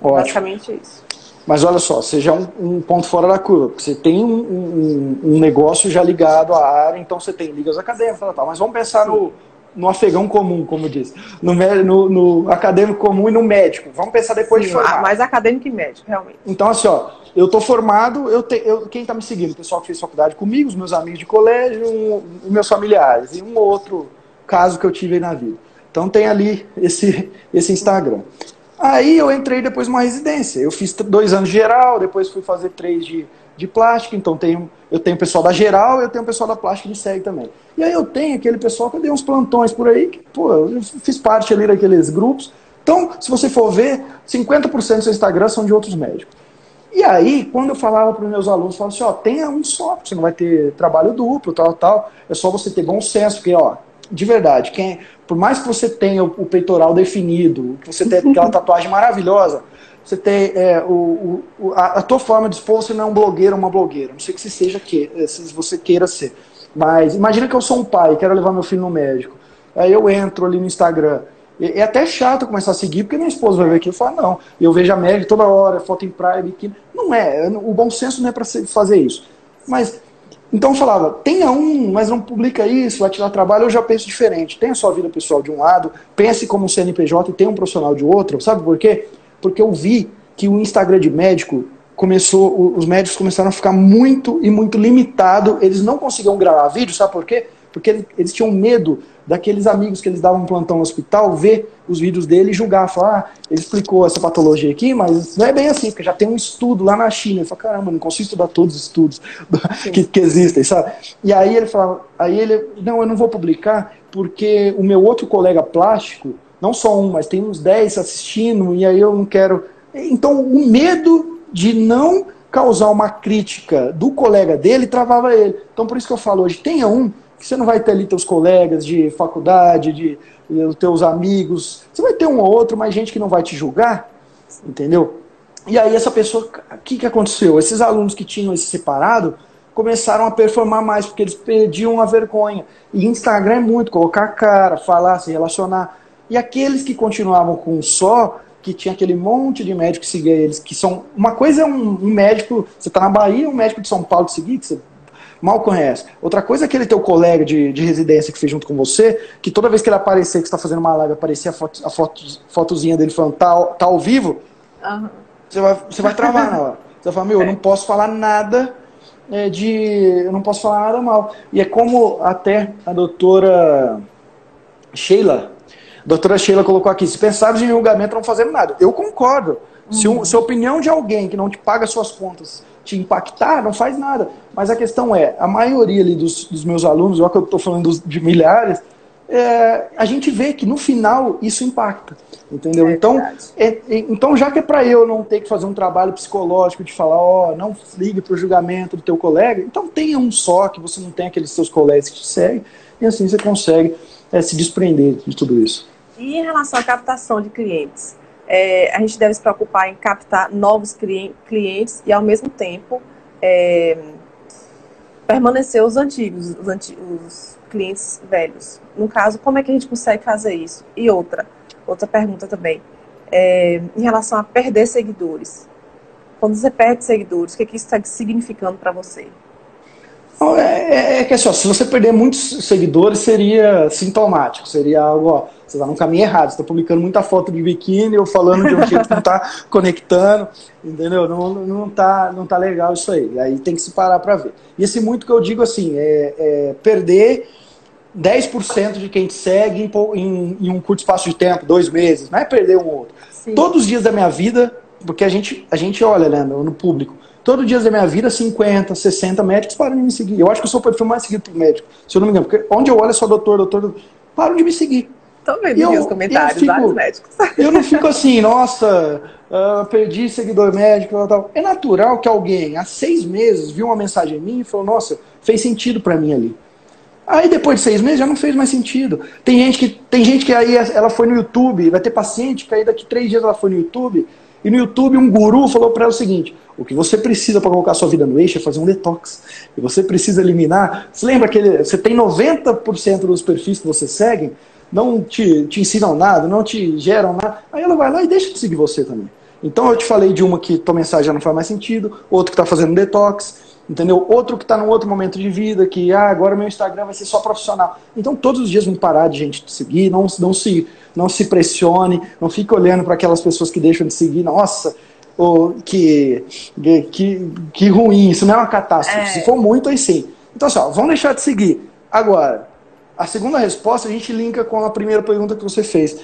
Ótimo. Basicamente isso. Mas olha só, seja um, um ponto fora da curva, porque você tem um, um, um, negócio já ligado à área, então você tem ligas acadêmicas, tal, tal. mas vamos pensar no, no afegão comum, como diz, no, no, no, acadêmico comum e no médico. Vamos pensar depois Sim, de formar. Mais acadêmico e médico, realmente. Então, assim, ó, eu estou formado, eu, te, eu quem está me seguindo, o pessoal que fez faculdade comigo, os meus amigos de colégio, um, meus familiares, e um outro caso que eu tive aí na vida. Então tem ali esse, esse Instagram. Aí eu entrei depois numa residência. Eu fiz dois anos de geral, depois fui fazer três de, de plástica. Então tenho, eu tenho pessoal da geral e eu tenho pessoal da plástica que segue também. E aí eu tenho aquele pessoal que eu dei uns plantões por aí, que, pô, eu fiz parte ali daqueles grupos. Então, se você for ver, 50% do seu Instagram são de outros médicos. E aí, quando eu falava para os meus alunos, eu falava assim, ó, tenha um só, você não vai ter trabalho duplo, tal, tal. É só você ter bom senso, porque, ó, de verdade, quem, por mais que você tenha o, o peitoral definido, que você tenha aquela <laughs> tatuagem maravilhosa, você tem é, o, o, a, a, tua forma de expor, você não é um blogueiro ou uma blogueira. Não sei que se seja que, eh, se você queira ser. Mas imagina que eu sou um pai, quero levar meu filho no médico. Aí eu entro ali no Instagram. É, é até chato começar a seguir, porque minha esposa vai ver aquilo e falar, não, eu vejo a médica toda hora, foto em praia, biquíni. Não é, o bom senso não é para fazer isso. Mas então eu falava, tenha um, mas não publica isso, vai tirar trabalho, eu já penso diferente. Tenha sua vida pessoal de um lado, pense como um CNPJ e tenha um profissional de outro. Sabe por quê? Porque eu vi que o Instagram de médico começou, os médicos começaram a ficar muito e muito limitado, eles não conseguiam gravar vídeo, sabe por quê? Porque eles tinham medo daqueles amigos que eles davam plantão no hospital ver os vídeos dele e julgar, falar, ah, ele explicou essa patologia aqui, mas não é bem assim, porque já tem um estudo lá na China. Ele fala, caramba, não consigo estudar todos os estudos <laughs> que, que existem, sabe? E aí ele fala, aí ele, não, eu não vou publicar porque o meu outro colega plástico, não só um, mas tem uns 10 assistindo, e aí eu não quero. Então, o medo de não causar uma crítica do colega dele travava ele. Então, por isso que eu falo hoje, tenha um que você não vai ter ali teus colegas de faculdade, de, de teus amigos. Você vai ter um ou outro, mas gente que não vai te julgar, entendeu? E aí essa pessoa, o que, que aconteceu? Esses alunos que tinham esse separado começaram a performar mais, porque eles perdiam a vergonha. E Instagram é muito, colocar a cara, falar, se relacionar. E aqueles que continuavam com um só, que tinha aquele monte de médico que seguia eles, que são. Uma coisa é um, um médico, você está na Bahia, um médico de São Paulo te seguir, que você mal conhece. Outra coisa é aquele teu colega de, de residência que fez junto com você, que toda vez que ele aparecer, que está fazendo uma live, aparecer a, foto, a foto, fotozinha dele falando tá, tá ao vivo, uhum. você, vai, você vai travar <laughs> na hora. Você vai falar, meu, eu não posso falar nada é, de. Eu não posso falar nada mal. E é como até a doutora Sheila, a doutora Sheila colocou aqui, se pensares em julgamento, não fazemos nada. Eu concordo. Se, um, se a opinião de alguém que não te paga suas contas te impactar, não faz nada. Mas a questão é, a maioria ali dos, dos meus alunos, já que eu estou falando de milhares, é, a gente vê que no final isso impacta, entendeu? É então, é, então já que é para eu não ter que fazer um trabalho psicológico de falar, ó, oh, não ligue para o julgamento do teu colega, então tenha um só que você não tem aqueles seus colegas que te seguem e assim você consegue é, se desprender de tudo isso. E em relação à captação de clientes, é, a gente deve se preocupar em captar novos clientes e, ao mesmo tempo, é, permanecer os antigos, os, antigos, os clientes velhos. No caso, como é que a gente consegue fazer isso? E outra, outra pergunta também. É, em relação a perder seguidores. Quando você perde seguidores, o que, que isso está significando para você? Não, é, é, é, que assim, ó, se você perder muitos seguidores, seria sintomático, seria algo, ó, você está no caminho errado, você está publicando muita foto de biquíni ou falando de um jeito que não está <laughs> conectando, entendeu? Não, não, tá, não tá legal isso aí. Aí tem que se parar para ver. E esse muito que eu digo assim, é, é perder 10% de quem te segue em, em, em, um curto espaço de tempo, dois meses, não é perder um outro. Sim. Todos os dias da minha vida, porque a gente, a gente olha né, no, público, Todo dia da minha vida, 50, 60 médicos param de me seguir. Eu acho que eu sou o perfil mais seguido por médico, se eu não me engano. Porque onde eu olho é só doutor, doutor, doutor param de me seguir. Tô vendo eu, os comentários, fico, vários médicos. <laughs> Eu não fico assim, nossa, uh, perdi seguidor médico, tal, tal. É natural que alguém, há seis meses, viu uma mensagem minha e falou, nossa, fez sentido para mim ali. Aí depois de seis meses já não fez mais sentido. Tem gente que, tem gente que aí ela foi no YouTube, vai ter paciente que aí daqui três dias ela foi no YouTube, e no YouTube um guru falou para ela o seguinte: o que você precisa para colocar sua vida no eixo é fazer um detox. E você precisa eliminar. Você lembra que você tem 90% dos perfis que você segue não te, te ensinam nada, não te geram nada. Aí ela vai lá e deixa de seguir você também. Então eu te falei de uma que tua mensagem já não faz mais sentido, outro que está fazendo detox, entendeu? Outro que está num outro momento de vida, que ah, agora meu Instagram vai ser só profissional. Então todos os dias vão parar de gente te seguir, não, não, se, não se pressione, não fique olhando para aquelas pessoas que deixam de seguir. Nossa, ou que, que, que ruim, isso não é uma catástrofe. É. Se for muito, aí sim. Então, só, vamos deixar de seguir. Agora, a segunda resposta a gente linka com a primeira pergunta que você fez.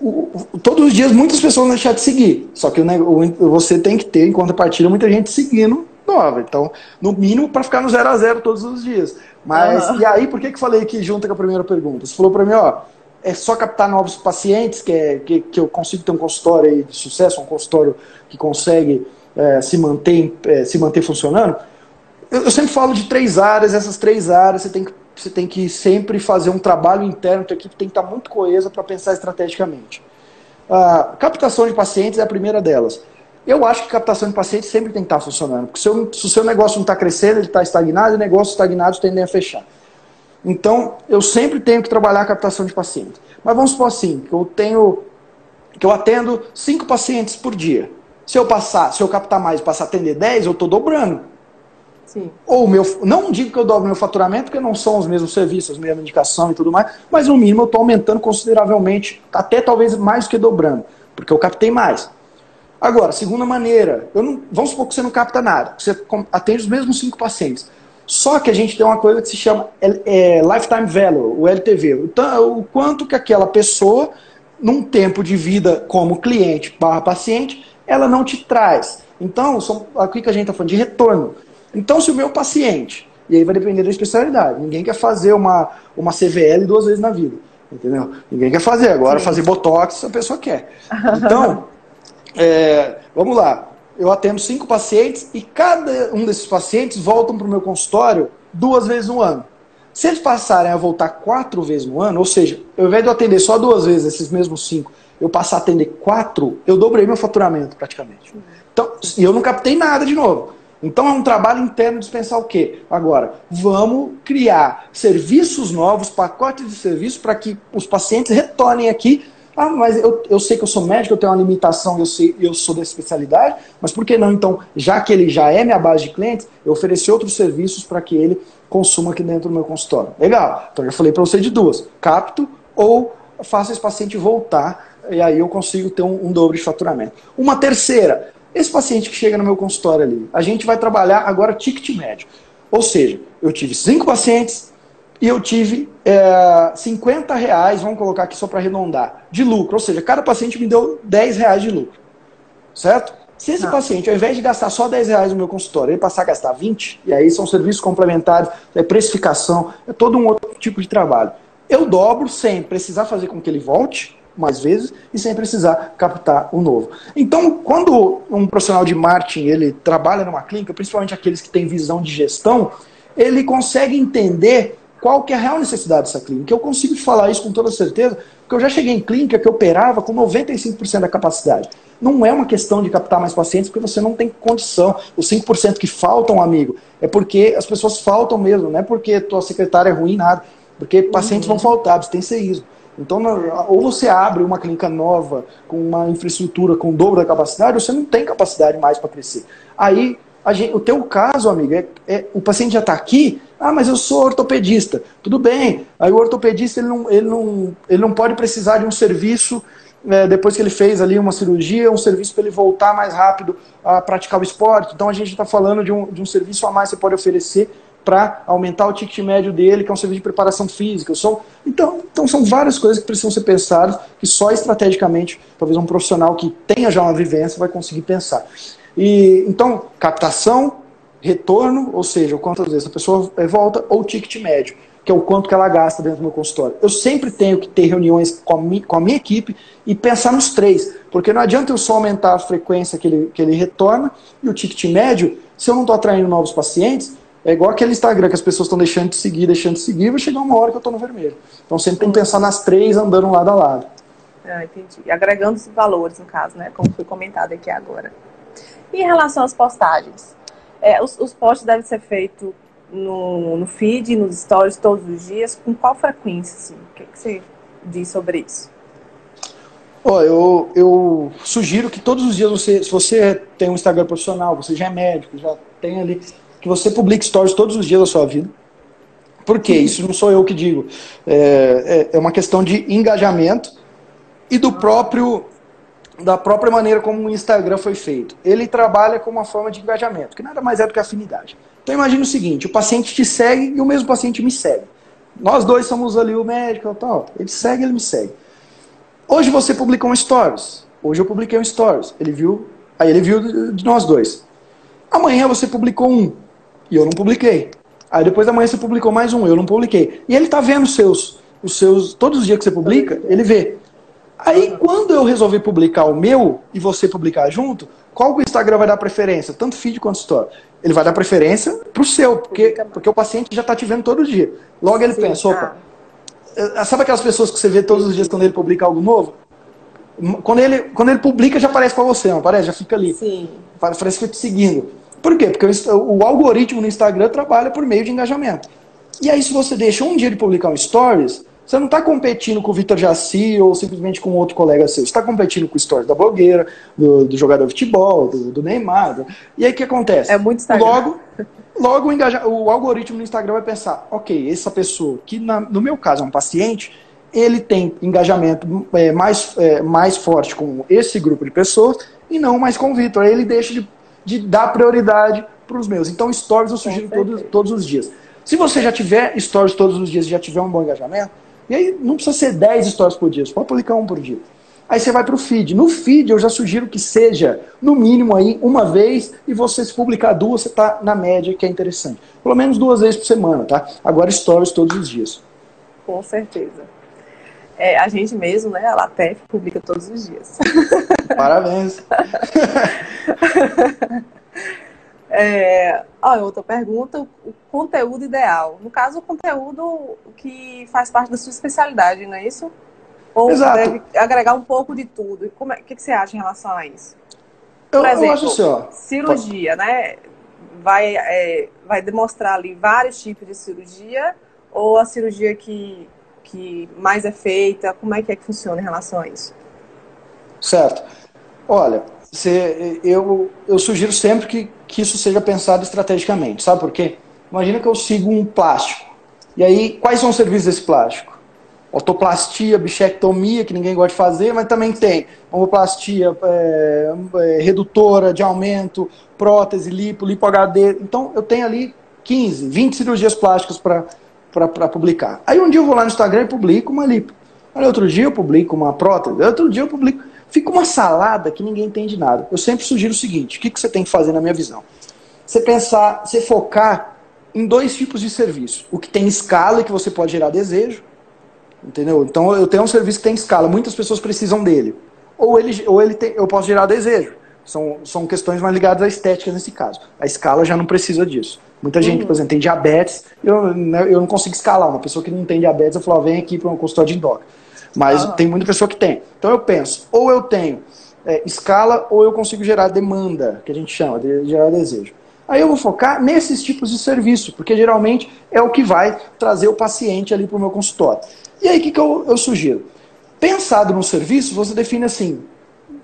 O, o, todos os dias muitas pessoas vão deixar de seguir. Só que o, você tem que ter, em contrapartida, muita gente seguindo nova. Então, no mínimo, para ficar no zero a zero todos os dias. Mas, uhum. e aí, por que, que falei que junta com a primeira pergunta? Você falou para mim, ó, é só captar novos pacientes, que, é, que, que eu consigo ter um consultório de sucesso, um consultório que consegue é, se, manter, é, se manter funcionando. Eu, eu, sempre falo de três áreas, essas três áreas você tem que, você tem que sempre fazer um trabalho interno, tua equipe tem que estar muito coesa para pensar estrategicamente. A captação de pacientes é a primeira delas. Eu acho que captação de pacientes sempre tem que estar funcionando, porque se, eu, se o seu negócio não está crescendo, ele está estagnado, e negócios estagnados tendem a fechar. Então, eu sempre tenho que trabalhar a captação de pacientes. Mas vamos supor assim, que eu tenho que eu atendo cinco pacientes por dia. Se eu passar, se eu captar mais e passar a atender 10, eu estou dobrando. Sim. Ou meu, não digo que eu dobro meu faturamento, porque não são os mesmos serviços, a mesma indicação e tudo mais, mas no mínimo eu estou aumentando consideravelmente, até talvez mais que dobrando, porque eu captei mais. Agora, segunda maneira, eu não, vamos supor que você não capta nada, você atende os mesmos cinco pacientes. Só que a gente tem uma coisa que se chama é, Lifetime Value, o LTV. Então, o quanto que aquela pessoa, num tempo de vida como cliente barra paciente, ela não te traz. Então, aqui que a gente está falando de retorno. Então, se o meu paciente, e aí vai depender da especialidade, ninguém quer fazer uma, uma CVL duas vezes na vida. Entendeu? Ninguém quer fazer. Agora, Sim. fazer botox, a pessoa quer. <laughs> Então, é, vamos lá eu atendo cinco pacientes e cada um desses pacientes voltam para o meu consultório duas vezes no ano. Se eles passarem a voltar quatro vezes no ano, ou seja, ao invés de eu atender só duas vezes esses mesmos cinco, eu passar a atender quatro, eu dobrei meu faturamento praticamente. Então, e eu não captei nada de novo. Então é um trabalho interno de pensar o quê? Agora, vamos criar serviços novos, pacotes de serviços para que os pacientes retornem aqui ah, mas eu, eu sei que eu sou médico, eu tenho uma limitação, eu, sei, eu sou da especialidade, mas por que não, então, já que ele já é minha base de clientes, eu oferecer outros serviços para que ele consuma aqui dentro do meu consultório. Legal. Então, eu falei para você de duas: capto ou faço esse paciente voltar, e aí eu consigo ter um, um dobro de faturamento. Uma terceira, esse paciente que chega no meu consultório ali, a gente vai trabalhar agora ticket médio. Ou seja, eu tive cinco pacientes, e eu tive é, 50 reais, vamos colocar aqui só para arredondar, de lucro. Ou seja, cada paciente me deu 10 reais de lucro. Certo? Se esse Não. paciente, ao invés de gastar só 10 reais no meu consultório, ele passar a gastar 20, e aí são serviços complementares, é precificação, é todo um outro tipo de trabalho. Eu dobro sem precisar fazer com que ele volte mais vezes e sem precisar captar o um novo. Então, quando um profissional de marketing ele trabalha numa clínica, principalmente aqueles que têm visão de gestão, ele consegue entender qual que é a real necessidade dessa clínica. Eu consigo te falar isso com toda certeza, porque eu já cheguei em clínica que operava com 95% da capacidade. Não é uma questão de captar mais pacientes porque você não tem condição. Os 5% que faltam, amigo, é porque as pessoas faltam mesmo, não é porque tua secretária é ruim, nada. Porque pacientes uhum. vão faltar, abstencionismo. Então, ou você abre uma clínica nova, com uma infraestrutura com o dobro da capacidade, ou você não tem capacidade mais para crescer. Aí, gente, o teu caso, amigo, é, é o paciente já está aqui, ah, mas eu sou ortopedista. Tudo bem. Aí o ortopedista ele não, ele não, ele não pode precisar de um serviço é, depois que ele fez ali uma cirurgia, um serviço para ele voltar mais rápido a praticar o esporte. Então a gente está falando de um, de um serviço a mais que você pode oferecer para aumentar o ticket médio dele, que é um serviço de preparação física. Sou, então, então são várias coisas que precisam ser pensadas, que só estrategicamente, talvez um profissional que tenha já uma vivência vai conseguir pensar. E então, captação, retorno, ou seja, quantas vezes a pessoa eh, volta, ou ticket médio, que é o quanto que ela gasta dentro do meu consultório. Eu sempre tenho que ter reuniões com a, mi, com a minha equipe e pensar nos três, porque não adianta eu só aumentar a frequência que ele, que ele retorna e o ticket médio, se eu não estou atraindo novos pacientes, é igual aquele Instagram que as pessoas estão deixando de seguir, deixando de seguir, vai chegar uma hora que eu estou no vermelho. Então sempre tem que pensar nas três andando lado a lado. Ah, entendi. E agregando os valores, no caso, né? Como foi comentado aqui agora. E em relação às postagens? É, os, os posts devem ser feitos no, no feed, nos stories todos os dias. Com qual frequência? Assim? O que, que você diz sobre isso? Oh, eu, eu sugiro que todos os dias você, se você tem um Instagram profissional, você já é médico, já tem ali, que você publique stories todos os dias da sua vida. Por quê? Isso não sou eu que digo. É, é, é uma questão de engajamento e do próprio da própria maneira como o Instagram foi feito. Ele trabalha com uma forma de engajamento, que nada mais é do que afinidade. Então imagine o seguinte, o paciente te segue e o mesmo paciente me segue. Nós dois somos ali o médico, tal. Ele segue, ele me segue. Hoje você publicou um stories. Hoje eu publiquei um stories. Ele viu, aí ele viu de nós dois. Amanhã você publicou um e eu não publiquei. Aí depois da manhã você publicou mais um, eu não publiquei. E ele está vendo os seus, os seus, todos os dias que você publica, ele vê. Aí, quando eu resolver publicar o meu e você publicar junto, qual o Instagram vai dar preferência? Tanto feed quanto story. Ele vai dar preferência pro seu, porque, porque o paciente já está te vendo todo dia. Logo ele Sim, pensa, opa, tá. Eh, sabe aquelas pessoas que você vê todos os dias quando ele publica algo novo? Quando ele, quando ele publica, já aparece para você, não aparece? Já fica ali. Sim. Parece que eu te seguindo. Por quê? Porque o, algoritmo no Instagram trabalha por meio de engajamento. E aí, se você deixa um dia de publicar um stories, você não está competindo com o Vitor Jaci ou simplesmente com outro colega seu. Você está competindo com o stories da blogueira, do, do jogador de futebol, do, do Neymar. Do... E aí o que acontece? É muito Instagram. Logo, logo o, engaja... o algoritmo no Instagram vai pensar, ok, essa pessoa, que na, no meu caso é um paciente, ele tem engajamento é, mais, é, mais forte com esse grupo de pessoas e não mais com o Vitor. Aí ele deixa de, de dar prioridade para os meus. Então, stories eu sugiro todos, todos os dias. Se você já tiver stories todos os dias e já tiver um bom engajamento, e aí não precisa ser 10 stories por dia, você pode publicar um por dia. Aí você vai para o feed. No feed eu já sugiro que seja, no mínimo, aí uma vez, e você se publicar duas, você está na média, que é interessante. Pelo menos duas vezes por semana, tá? Agora stories todos os dias. Com certeza. É, a gente mesmo, né, a Latef, publica todos os dias. <laughs> Parabéns. <laughs> <laughs> É, ó, outra pergunta, o conteúdo ideal. No caso, o conteúdo que faz parte da sua especialidade, não é isso? Ou Exato. deve agregar um pouco de tudo? Como é, o que, que você acha em relação a isso? Por eu, exemplo, eu acho assim, ó, cirurgia, pode... né? Vai, é, vai demonstrar ali vários tipos de cirurgia ou a cirurgia que, que mais é feita? Como é que é que funciona em relação a isso? Certo. Olha, você, eu, eu sugiro sempre que, que isso seja pensado estrategicamente. Sabe por quê? Imagina que eu sigo um plástico. E aí, quais são os serviços desse plástico? Otoplastia, bichectomia, que ninguém gosta de fazer, mas também tem homoplastia, é, é, redutora de aumento, prótese, lipo, lipo HD. Então, eu tenho ali 15, 20 cirurgias plásticas para publicar. Aí um dia eu vou lá no Instagram e publico uma lipo. Aí outro dia eu publico uma prótese. Outro dia eu publico. Fica uma salada que ninguém entende nada. Eu sempre sugiro o seguinte: o que, que você tem que fazer na minha visão? Você pensar, você focar em dois tipos de serviço. O que tem escala e que você pode gerar desejo. Entendeu? Então eu tenho um serviço que tem escala, muitas pessoas precisam dele. Ou ele, ou ele tem, eu posso gerar desejo. São, são questões mais ligadas à estética nesse caso. A escala já não precisa disso. Muita gente, uhum. por exemplo, tem diabetes, eu, né, eu não consigo escalar. Uma pessoa que não tem diabetes, eu falo, vem aqui para um consultório de endócrino. Mas ah. tem muita pessoa que tem. Então eu penso, ou eu tenho é, escala, ou eu consigo gerar demanda, que a gente chama de gerar desejo. Aí eu vou focar nesses tipos de serviço, porque geralmente é o que vai trazer o paciente ali para o meu consultório. E aí, o que, que eu, eu sugiro? Pensado no serviço, você define assim,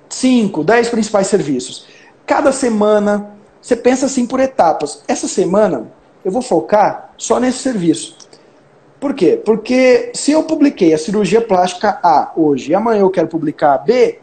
5, 10 principais serviços. Cada semana, você pensa assim por etapas. Essa semana, eu vou focar só nesse serviço. Por quê? Porque se eu publiquei a cirurgia plástica A hoje e amanhã eu quero publicar a B,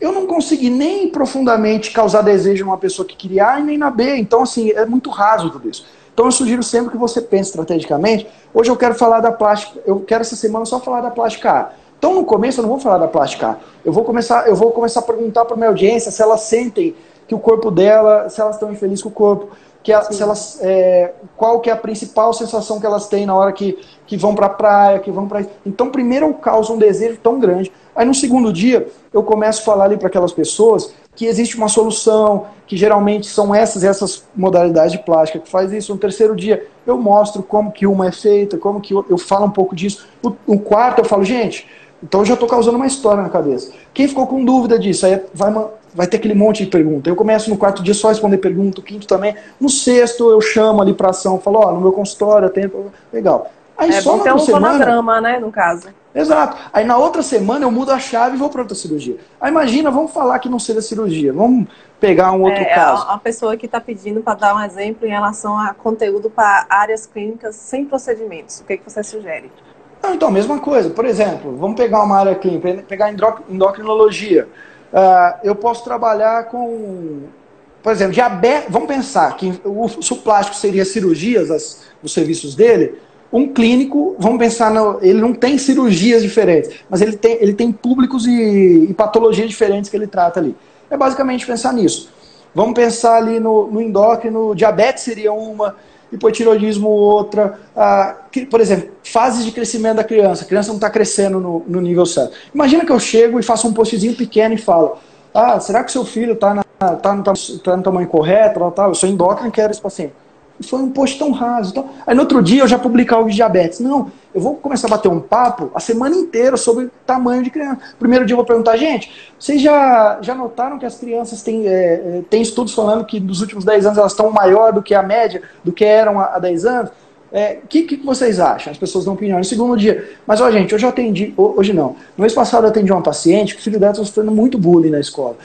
eu não consegui nem profundamente causar desejo numa pessoa que queria A e nem na B. Então, assim, é muito raso tudo isso. Então, eu sugiro sempre que você pense estrategicamente. Hoje eu quero falar da plástica, eu quero essa semana só falar da plástica A. Então, no começo, eu não vou falar da plástica A. Eu vou começar, eu vou começar a perguntar para minha audiência se elas sentem que o corpo dela, se elas estão infelizes com o corpo, que a, se elas, é, qual que é a principal sensação que elas têm na hora que, que vão para a praia, que vão para então primeiro eu causo um desejo tão grande, aí no segundo dia eu começo a falar ali para aquelas pessoas que existe uma solução, que geralmente são essas essas modalidades de plástica que faz isso. No terceiro dia eu mostro como que uma é feita, como que eu, eu falo um pouco disso. O, o quarto eu falo, gente, então eu já estou causando uma história na cabeça. Quem ficou com dúvida disso, aí vai, vai ter aquele monte de pergunta. Eu começo no quarto dia só a responder pergunta, o quinto também. No sexto eu chamo ali para ação, falo, ó, oh, no meu consultório eu tenho... Legal. Aí é, só na um semana... fonograma, né, no caso. Exato. Aí na outra semana eu mudo a chave e vou para outra cirurgia. Aí imagina, vamos falar que não seja cirurgia. Vamos pegar um outro é, caso. A pessoa que está pedindo para dar um exemplo em relação a conteúdo para áreas clínicas sem procedimentos. O que, que você sugere? Não, então, mesma coisa. Por exemplo, vamos pegar uma área clínica, pegar endocrinologia. Uh, eu posso trabalhar com, por exemplo, diabetes. Vamos pensar que o, se o plástico seria cirurgias, as, os serviços dele. Um clínico, vamos pensar, no, ele não tem cirurgias diferentes, mas ele tem, ele tem públicos e, e patologias diferentes que ele trata ali. É basicamente pensar nisso. Vamos pensar ali no, no endócrino, diabetes seria uma, hipotiroidismo outra. Ah, por exemplo, fases de crescimento da criança. A criança não está crescendo no, no, nível certo. Imagina que eu chego e faço um postzinho pequeno e falo: Ah, será que seu filho está tá no, tá no tamanho correto? Tal, tal? Eu sou endócrino e quero esse paciente foi um post tão raso. Então, aí no outro dia eu já publicar algo de diabetes. Não, eu vou começar a bater um papo a semana inteira sobre tamanho de criança. Primeiro dia eu vou perguntar, gente, vocês já, já notaram que as crianças têm, é, é têm estudos falando que nos últimos 10 anos elas estão maior do que a média, do que eram há 10 anos? O é, que, que vocês acham? As pessoas dão opinião. No segundo dia, mas ó, gente, hoje eu atendi, hoje não. No mês passado eu atendi uma paciente que o filho dela estava sofrendo muito bullying na escola.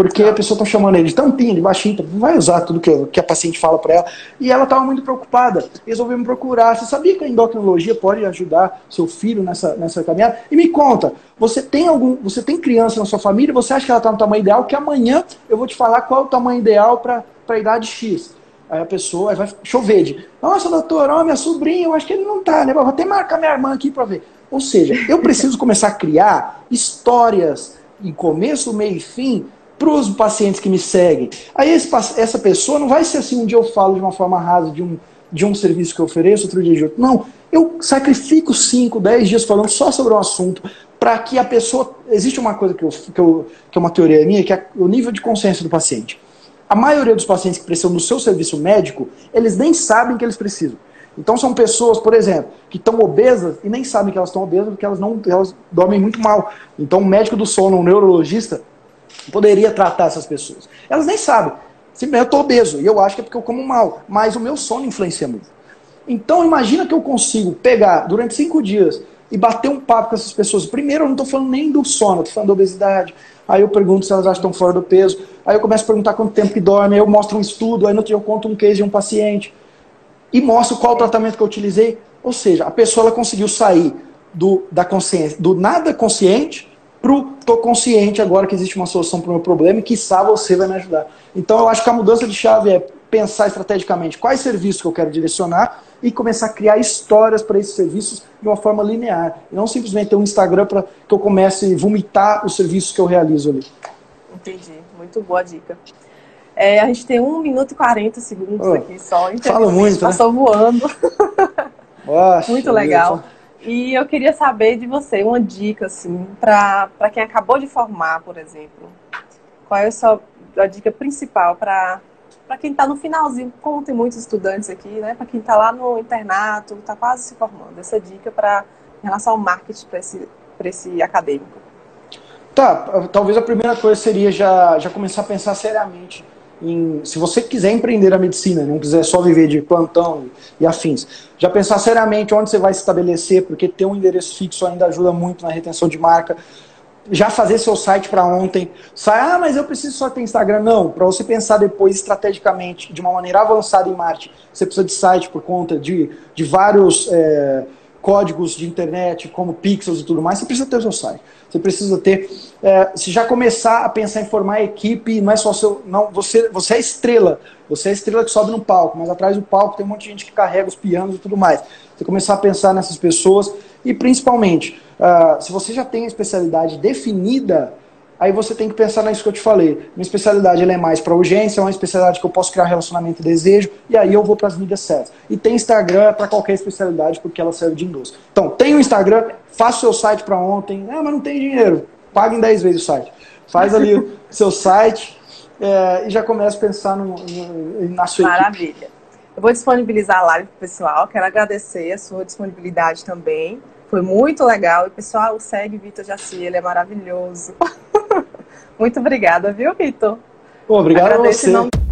Porque a pessoa está chamando ele de tampinha, de baixinho, então vai usar tudo que, que a paciente fala para ela. E ela estava muito preocupada, resolveu me procurar. Você sabia que a endocrinologia pode ajudar seu filho nessa, nessa caminhada? E me conta, você tem algum, você tem criança na sua família, você acha que ela está no tamanho ideal? Que amanhã eu vou te falar qual é o tamanho ideal para a idade X. Aí a pessoa vai chover de, nossa, doutor, ó, minha sobrinha, eu acho que ele não tá, né? Vou até marcar minha irmã aqui para ver. Ou seja, eu preciso começar a criar histórias em começo, meio e fim para os pacientes que me seguem. Aí esse, essa pessoa não vai ser assim, um dia eu falo de uma forma rasa de um, de um serviço que eu ofereço, outro dia de outro. Não, eu sacrifico 5, 10 dias falando só sobre um assunto para que a pessoa... Existe uma coisa que, eu, que, eu, que é uma teoria minha, que é o nível de consciência do paciente. A maioria dos pacientes que precisam do seu serviço médico, eles nem sabem que eles precisam. Então são pessoas, por exemplo, que estão obesas e nem sabem que elas estão obesas porque elas não elas dormem muito mal. Então o médico do sono, um neurologista, poderia tratar essas pessoas. Elas nem sabem. Simplesmente eu estou obeso e eu acho que é porque eu como mal, mas o meu sono influencia muito. Então imagina que eu consigo pegar durante cinco dias e bater um papo com essas pessoas. Primeiro, eu não estou falando nem do sono, estou falando da obesidade. Aí eu pergunto se elas acham que estão fora do peso. Aí eu começo a perguntar quanto tempo que dorme. Aí eu mostro um estudo. Aí no outro dia eu conto um case de um paciente. E mostro qual o tratamento que eu utilizei. Ou seja, a pessoa ela conseguiu sair do, da consciência, do nada consciente pro tô consciente agora que existe uma solução para o meu problema e que você vai me ajudar. Então eu acho que a mudança de chave é pensar estrategicamente quais serviços que eu quero direcionar e começar a criar histórias para esses serviços de uma forma linear. E não simplesmente ter um Instagram para que eu comece a vomitar os serviços que eu realizo ali. Entendi. Muito boa dica. É, a gente tem 1 minuto e 40 segundos oh, aqui só. Fala muito, Passou né? voando. Nossa, <laughs> muito legal. Deus. E eu queria saber de você uma dica, assim, para quem acabou de formar, por exemplo. Qual é a sua a dica principal para quem está no finalzinho, como tem muitos estudantes aqui, né? Para quem está lá no internato, está quase se formando. Essa dica para em relação ao marketing para esse, esse acadêmico. Tá, talvez a primeira coisa seria já, já começar a pensar seriamente em, se você quiser empreender a medicina, não quiser só viver de plantão e afins, já pensar seriamente onde você vai se estabelecer, porque ter um endereço fixo ainda ajuda muito na retenção de marca. Já fazer seu site para ontem. Sai, ah, mas eu preciso só ter Instagram. Não, para você pensar depois estrategicamente, de uma maneira avançada em marketing, você precisa de site por conta de, de vários é, códigos de internet, como pixels e tudo mais, você precisa ter o seu site. Você precisa ter. É, se já começar a pensar em formar equipe, não é só seu. Não, você, você é estrela. Você é a estrela que sobe no palco, mas atrás do palco tem um monte de gente que carrega os pianos e tudo mais. Você começar a pensar nessas pessoas e principalmente, uh, se você já tem a especialidade definida, aí você tem que pensar nisso que eu te falei. Minha especialidade é mais para urgência, é uma especialidade que eu posso criar relacionamento e desejo, e aí eu vou para as mídias certas. E tem Instagram para qualquer especialidade, porque ela serve de endosso. Então, tem o Instagram, faça o seu site para ontem. Ah, mas não tem dinheiro. Pague em 10 vezes o site. Faz ali o <laughs> seu site é, e já começa a pensar no, no, na sua Maravilha. Equipe. Eu vou disponibilizar a live para o pessoal. Quero agradecer a sua disponibilidade também. Foi muito legal. E, pessoal, segue o Vitor Jaci, ele é maravilhoso. <laughs> muito obrigada, viu, Vitor? Obrigado Agradeço a você.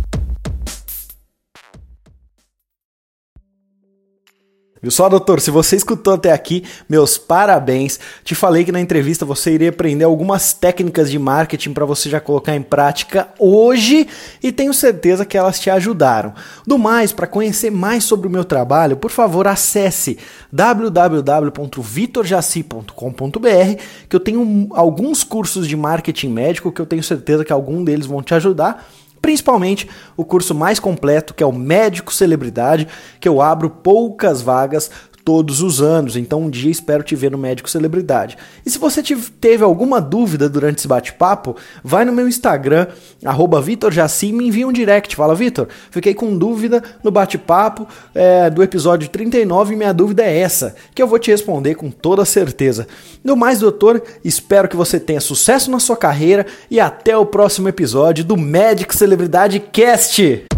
Viu só, doutor? Se você escutou até aqui, meus parabéns. Te falei que na entrevista você iria aprender algumas técnicas de marketing para você já colocar em prática hoje e tenho certeza que elas te ajudaram. Do mais, para conhecer mais sobre o meu trabalho, por favor, acesse www.vitorjaci.com.br que eu tenho alguns cursos de marketing médico que eu tenho certeza que algum deles vão te ajudar Principalmente o curso mais completo, que é o Médico Celebridade, que eu abro poucas vagas todos os anos. Então um dia espero te ver no Médico Celebridade. E se você teve alguma dúvida durante esse bate-papo, vai no meu Instagram, VitorJaci, me envia um direct. Fala, Vitor, fiquei com dúvida no bate-papo é, do episódio 39 e minha dúvida é essa, que eu vou te responder com toda certeza. No mais, doutor, espero que você tenha sucesso na sua carreira e até o próximo episódio do Médico Celebridade Cast.